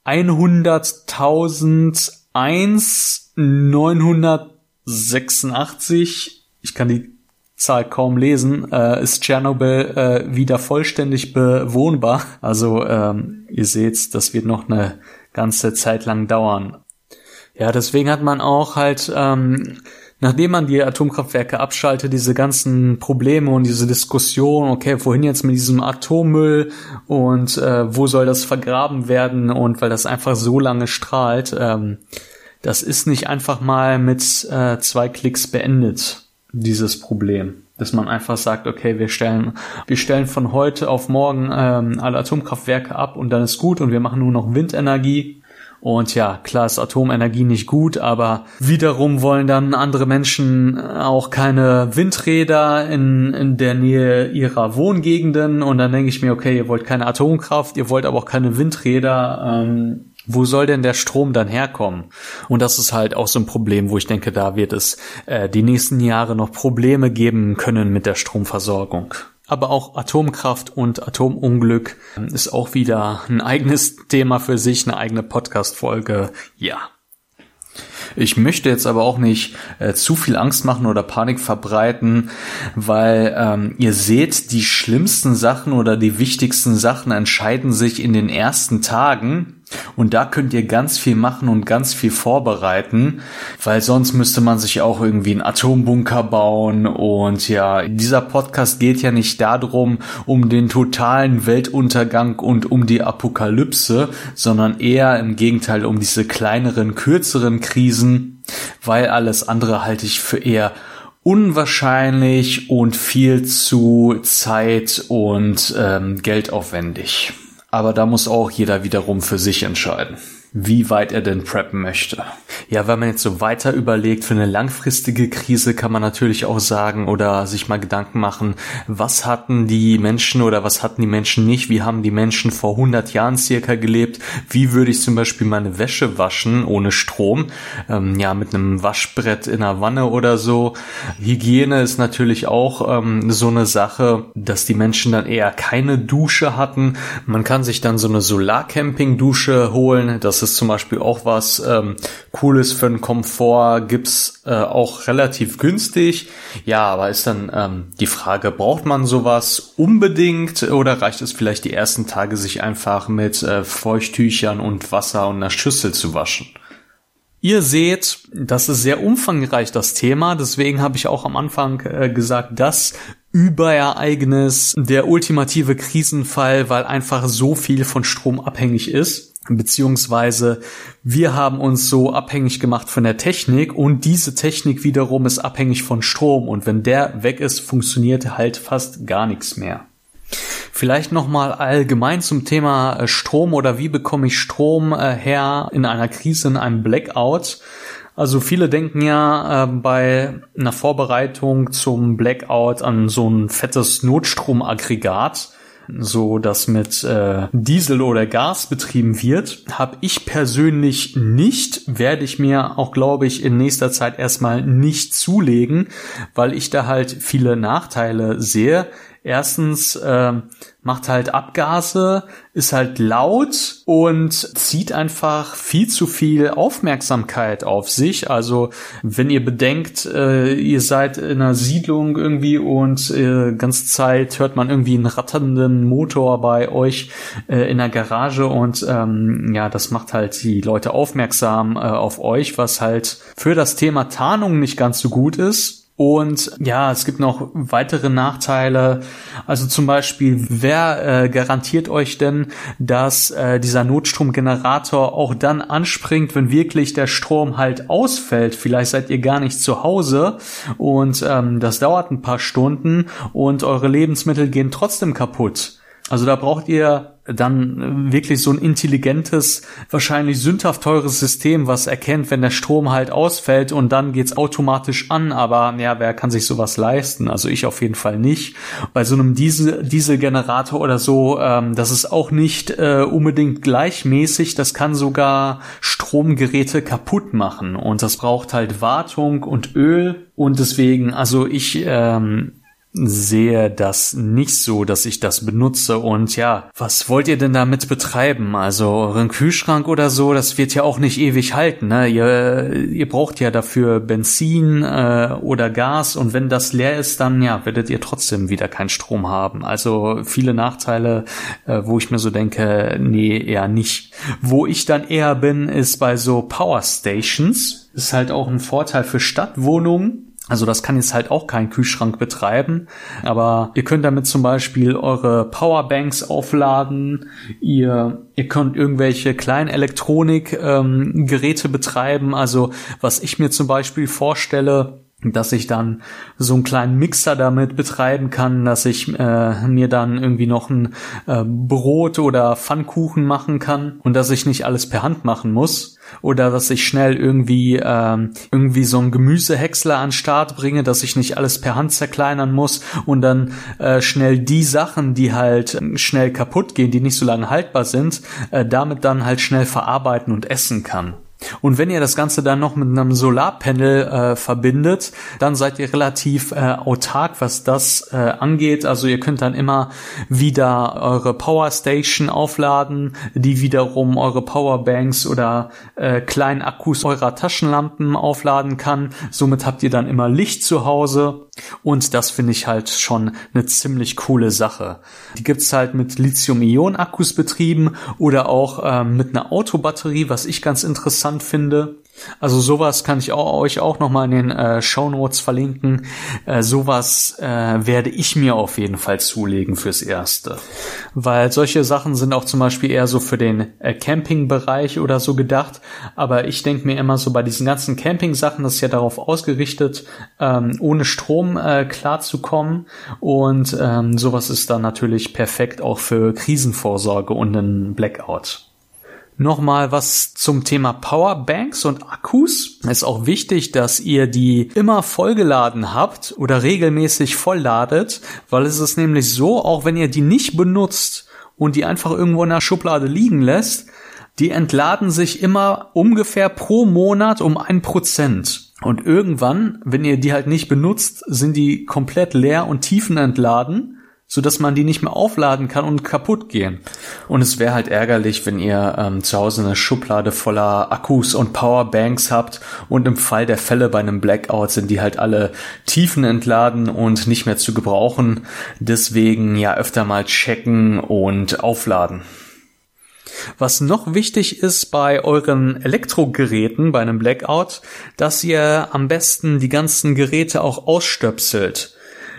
100.001 986. Ich kann die Zahl kaum lesen, äh, ist Tschernobyl äh, wieder vollständig bewohnbar. Also ähm, ihr seht, das wird noch eine ganze Zeit lang dauern. Ja, deswegen hat man auch halt ähm, nachdem man die Atomkraftwerke abschaltet, diese ganzen Probleme und diese Diskussion, okay, wohin jetzt mit diesem Atommüll und äh, wo soll das vergraben werden und weil das einfach so lange strahlt, ähm, das ist nicht einfach mal mit äh, zwei Klicks beendet, dieses Problem. Dass man einfach sagt, okay, wir stellen, wir stellen von heute auf morgen ähm, alle Atomkraftwerke ab und dann ist gut und wir machen nur noch Windenergie und ja, klar ist Atomenergie nicht gut, aber wiederum wollen dann andere Menschen auch keine Windräder in, in der Nähe ihrer Wohngegenden. Und dann denke ich mir, okay, ihr wollt keine Atomkraft, ihr wollt aber auch keine Windräder. Ähm, wo soll denn der Strom dann herkommen? Und das ist halt auch so ein Problem, wo ich denke, da wird es äh, die nächsten Jahre noch Probleme geben können mit der Stromversorgung. Aber auch Atomkraft und Atomunglück ist auch wieder ein eigenes Thema für sich, eine eigene Podcast-Folge. Ja. Ich möchte jetzt aber auch nicht äh, zu viel Angst machen oder Panik verbreiten, weil ähm, ihr seht, die schlimmsten Sachen oder die wichtigsten Sachen entscheiden sich in den ersten Tagen und da könnt ihr ganz viel machen und ganz viel vorbereiten, weil sonst müsste man sich auch irgendwie einen Atombunker bauen. Und ja, dieser Podcast geht ja nicht darum, um den totalen Weltuntergang und um die Apokalypse, sondern eher im Gegenteil um diese kleineren, kürzeren Krisen, weil alles andere halte ich für eher unwahrscheinlich und viel zu zeit- und ähm, geldaufwendig. Aber da muss auch jeder wiederum für sich entscheiden. Wie weit er denn preppen möchte. Ja, wenn man jetzt so weiter überlegt, für eine langfristige Krise kann man natürlich auch sagen oder sich mal Gedanken machen, was hatten die Menschen oder was hatten die Menschen nicht, wie haben die Menschen vor 100 Jahren circa gelebt, wie würde ich zum Beispiel meine Wäsche waschen ohne Strom, ähm, ja, mit einem Waschbrett in einer Wanne oder so. Hygiene ist natürlich auch ähm, so eine Sache, dass die Menschen dann eher keine Dusche hatten. Man kann sich dann so eine Solarcamping-Dusche holen, das ist zum Beispiel auch was ähm, Cooles für den Komfort, gibt's äh, auch relativ günstig. Ja, aber ist dann ähm, die Frage, braucht man sowas unbedingt oder reicht es vielleicht die ersten Tage, sich einfach mit äh, Feuchttüchern und Wasser und einer Schüssel zu waschen? Ihr seht, das ist sehr umfangreich, das Thema. Deswegen habe ich auch am Anfang äh, gesagt, das Überereignis, der ultimative Krisenfall, weil einfach so viel von Strom abhängig ist beziehungsweise wir haben uns so abhängig gemacht von der Technik und diese Technik wiederum ist abhängig von Strom und wenn der weg ist, funktioniert halt fast gar nichts mehr. Vielleicht nochmal allgemein zum Thema äh, Strom oder wie bekomme ich Strom äh, her in einer Krise, in einem Blackout. Also viele denken ja äh, bei einer Vorbereitung zum Blackout an so ein fettes Notstromaggregat so das mit äh, Diesel oder Gas betrieben wird, habe ich persönlich nicht, werde ich mir auch glaube ich in nächster Zeit erstmal nicht zulegen, weil ich da halt viele Nachteile sehe. Erstens äh, macht halt Abgase, ist halt laut und zieht einfach viel zu viel Aufmerksamkeit auf sich. Also wenn ihr bedenkt, äh, ihr seid in einer Siedlung irgendwie und äh, ganze Zeit hört man irgendwie einen ratternden Motor bei euch äh, in der Garage und ähm, ja, das macht halt die Leute aufmerksam äh, auf euch, was halt für das Thema Tarnung nicht ganz so gut ist. Und ja, es gibt noch weitere Nachteile. Also zum Beispiel, wer äh, garantiert euch denn, dass äh, dieser Notstromgenerator auch dann anspringt, wenn wirklich der Strom halt ausfällt? Vielleicht seid ihr gar nicht zu Hause und ähm, das dauert ein paar Stunden und eure Lebensmittel gehen trotzdem kaputt. Also da braucht ihr dann wirklich so ein intelligentes, wahrscheinlich sündhaft teures System, was erkennt, wenn der Strom halt ausfällt und dann geht's automatisch an. Aber ja, wer kann sich sowas leisten? Also ich auf jeden Fall nicht. Bei so einem Diesel Dieselgenerator oder so, ähm, das ist auch nicht äh, unbedingt gleichmäßig. Das kann sogar Stromgeräte kaputt machen und das braucht halt Wartung und Öl. Und deswegen, also ich ähm, sehe das nicht so, dass ich das benutze. Und ja, was wollt ihr denn damit betreiben? Also euren Kühlschrank oder so, das wird ja auch nicht ewig halten. Ne? Ihr, ihr braucht ja dafür Benzin äh, oder Gas und wenn das leer ist, dann ja, werdet ihr trotzdem wieder keinen Strom haben. Also viele Nachteile, äh, wo ich mir so denke, nee, eher nicht. Wo ich dann eher bin, ist bei so Power Stations. Ist halt auch ein Vorteil für Stadtwohnungen also das kann jetzt halt auch kein Kühlschrank betreiben, aber ihr könnt damit zum Beispiel eure Powerbanks aufladen, ihr, ihr könnt irgendwelche kleinen Elektronikgeräte ähm, betreiben. Also was ich mir zum Beispiel vorstelle, dass ich dann so einen kleinen Mixer damit betreiben kann, dass ich äh, mir dann irgendwie noch ein äh, Brot oder Pfannkuchen machen kann und dass ich nicht alles per Hand machen muss oder dass ich schnell irgendwie ähm, irgendwie so ein Gemüsehäcksler an Start bringe, dass ich nicht alles per Hand zerkleinern muss und dann äh, schnell die Sachen, die halt schnell kaputt gehen, die nicht so lange haltbar sind, äh, damit dann halt schnell verarbeiten und essen kann. Und wenn ihr das Ganze dann noch mit einem Solarpanel äh, verbindet, dann seid ihr relativ äh, autark, was das äh, angeht. Also ihr könnt dann immer wieder eure Powerstation aufladen, die wiederum eure Powerbanks oder äh, kleinen Akkus eurer Taschenlampen aufladen kann. Somit habt ihr dann immer Licht zu Hause und das finde ich halt schon eine ziemlich coole Sache. Die gibt's halt mit Lithium-Ionen-Akkus betrieben oder auch ähm, mit einer Autobatterie, was ich ganz interessant finde. Also sowas kann ich auch, euch auch nochmal in den äh, Show Notes verlinken. Äh, sowas äh, werde ich mir auf jeden Fall zulegen fürs Erste. Weil solche Sachen sind auch zum Beispiel eher so für den äh, Campingbereich oder so gedacht. Aber ich denke mir immer so bei diesen ganzen Camping-Sachen, das ist ja darauf ausgerichtet, ähm, ohne Strom äh, klarzukommen. Und ähm, sowas ist dann natürlich perfekt auch für Krisenvorsorge und einen Blackout. Nochmal was zum Thema Powerbanks und Akkus. Es ist auch wichtig, dass ihr die immer vollgeladen habt oder regelmäßig vollladet, weil es ist nämlich so, auch wenn ihr die nicht benutzt und die einfach irgendwo in der Schublade liegen lässt, die entladen sich immer ungefähr pro Monat um ein Prozent. Und irgendwann, wenn ihr die halt nicht benutzt, sind die komplett leer und tiefenentladen so dass man die nicht mehr aufladen kann und kaputt gehen. Und es wäre halt ärgerlich, wenn ihr ähm, zu Hause eine Schublade voller Akkus und Powerbanks habt und im Fall der Fälle bei einem Blackout sind die halt alle tiefen entladen und nicht mehr zu gebrauchen. Deswegen ja öfter mal checken und aufladen. Was noch wichtig ist bei euren Elektrogeräten bei einem Blackout, dass ihr am besten die ganzen Geräte auch ausstöpselt.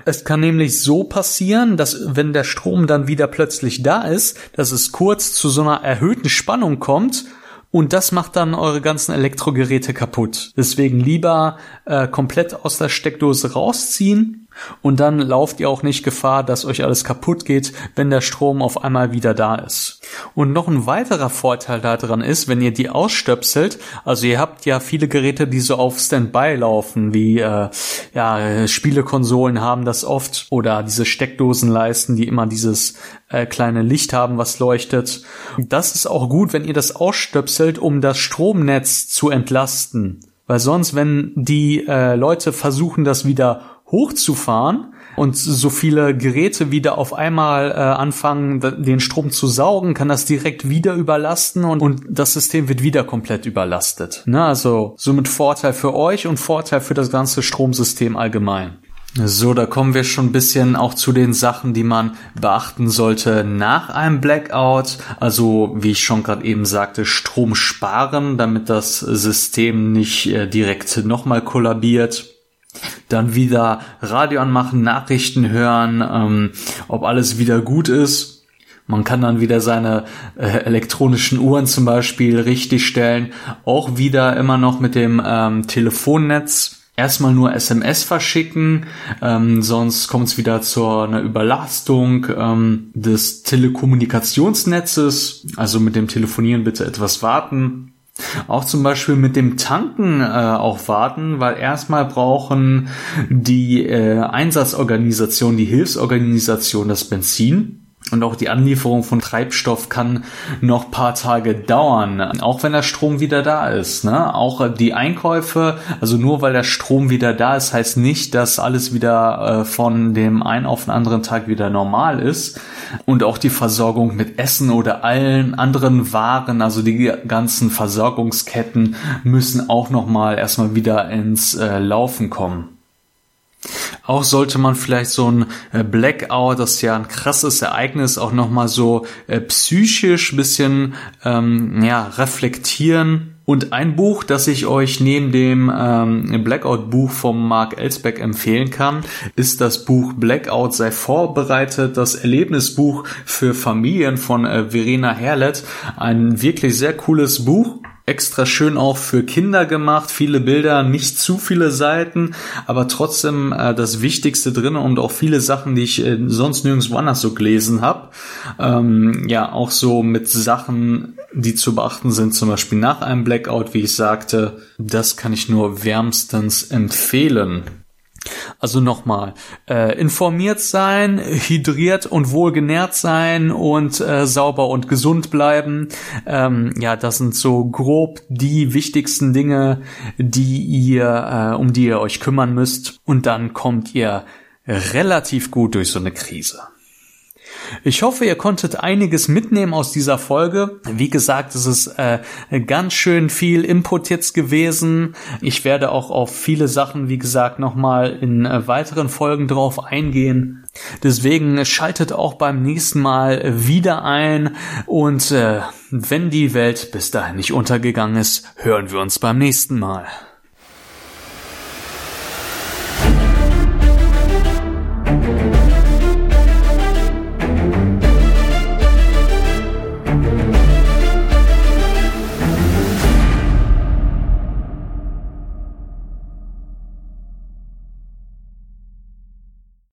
Es kann nämlich so passieren, dass wenn der Strom dann wieder plötzlich da ist, dass es kurz zu so einer erhöhten Spannung kommt und das macht dann eure ganzen Elektrogeräte kaputt. Deswegen lieber äh, komplett aus der Steckdose rausziehen und dann lauft ihr auch nicht Gefahr, dass euch alles kaputt geht, wenn der Strom auf einmal wieder da ist. Und noch ein weiterer Vorteil daran ist, wenn ihr die ausstöpselt, also ihr habt ja viele Geräte, die so auf Standby laufen, wie äh, ja Spielekonsolen haben das oft oder diese Steckdosenleisten, die immer dieses äh, kleine Licht haben, was leuchtet. Das ist auch gut, wenn ihr das ausstöpselt, um das Stromnetz zu entlasten. Weil sonst, wenn die äh, Leute versuchen, das wieder hochzufahren und so viele Geräte wieder auf einmal äh, anfangen, den Strom zu saugen, kann das direkt wieder überlasten und, und das System wird wieder komplett überlastet. Ne? Also somit Vorteil für euch und Vorteil für das ganze Stromsystem allgemein. So, da kommen wir schon ein bisschen auch zu den Sachen, die man beachten sollte nach einem Blackout. Also, wie ich schon gerade eben sagte, Strom sparen, damit das System nicht äh, direkt nochmal kollabiert dann wieder Radio anmachen, Nachrichten hören, ähm, ob alles wieder gut ist. Man kann dann wieder seine äh, elektronischen Uhren zum Beispiel richtig stellen. Auch wieder immer noch mit dem ähm, Telefonnetz. Erstmal nur SMS verschicken, ähm, sonst kommt es wieder zu einer Überlastung ähm, des Telekommunikationsnetzes. Also mit dem Telefonieren bitte etwas warten. Auch zum Beispiel mit dem Tanken äh, auch warten, weil erstmal brauchen die äh, Einsatzorganisation, die Hilfsorganisation das Benzin. Und auch die Anlieferung von Treibstoff kann noch paar Tage dauern, auch wenn der Strom wieder da ist. Ne? Auch die Einkäufe, also nur weil der Strom wieder da ist, heißt nicht, dass alles wieder äh, von dem einen auf den anderen Tag wieder normal ist. Und auch die Versorgung mit Essen oder allen anderen Waren, also die ganzen Versorgungsketten müssen auch nochmal erstmal wieder ins äh, Laufen kommen. Auch sollte man vielleicht so ein äh, Blackout, das ist ja ein krasses Ereignis, auch nochmal so äh, psychisch bisschen ähm, ja, reflektieren. Und ein Buch, das ich euch neben dem ähm, Blackout-Buch vom Mark Ellsbeck empfehlen kann, ist das Buch Blackout sei vorbereitet, das Erlebnisbuch für Familien von äh, Verena Herlet. Ein wirklich sehr cooles Buch extra schön auch für Kinder gemacht, viele Bilder, nicht zu viele Seiten, aber trotzdem äh, das Wichtigste drin und auch viele Sachen, die ich äh, sonst nirgendwo anders so gelesen habe. Ähm, ja, auch so mit Sachen, die zu beachten sind, zum Beispiel nach einem Blackout, wie ich sagte, das kann ich nur wärmstens empfehlen. Also nochmal, äh, informiert sein, hydriert und wohlgenährt sein und äh, sauber und gesund bleiben. Ähm, ja, das sind so grob die wichtigsten Dinge, die ihr, äh, um die ihr euch kümmern müsst. Und dann kommt ihr relativ gut durch so eine Krise. Ich hoffe, ihr konntet einiges mitnehmen aus dieser Folge. Wie gesagt, es ist äh, ganz schön viel Input jetzt gewesen. Ich werde auch auf viele Sachen, wie gesagt, nochmal in äh, weiteren Folgen drauf eingehen. Deswegen schaltet auch beim nächsten Mal wieder ein und äh, wenn die Welt bis dahin nicht untergegangen ist, hören wir uns beim nächsten Mal.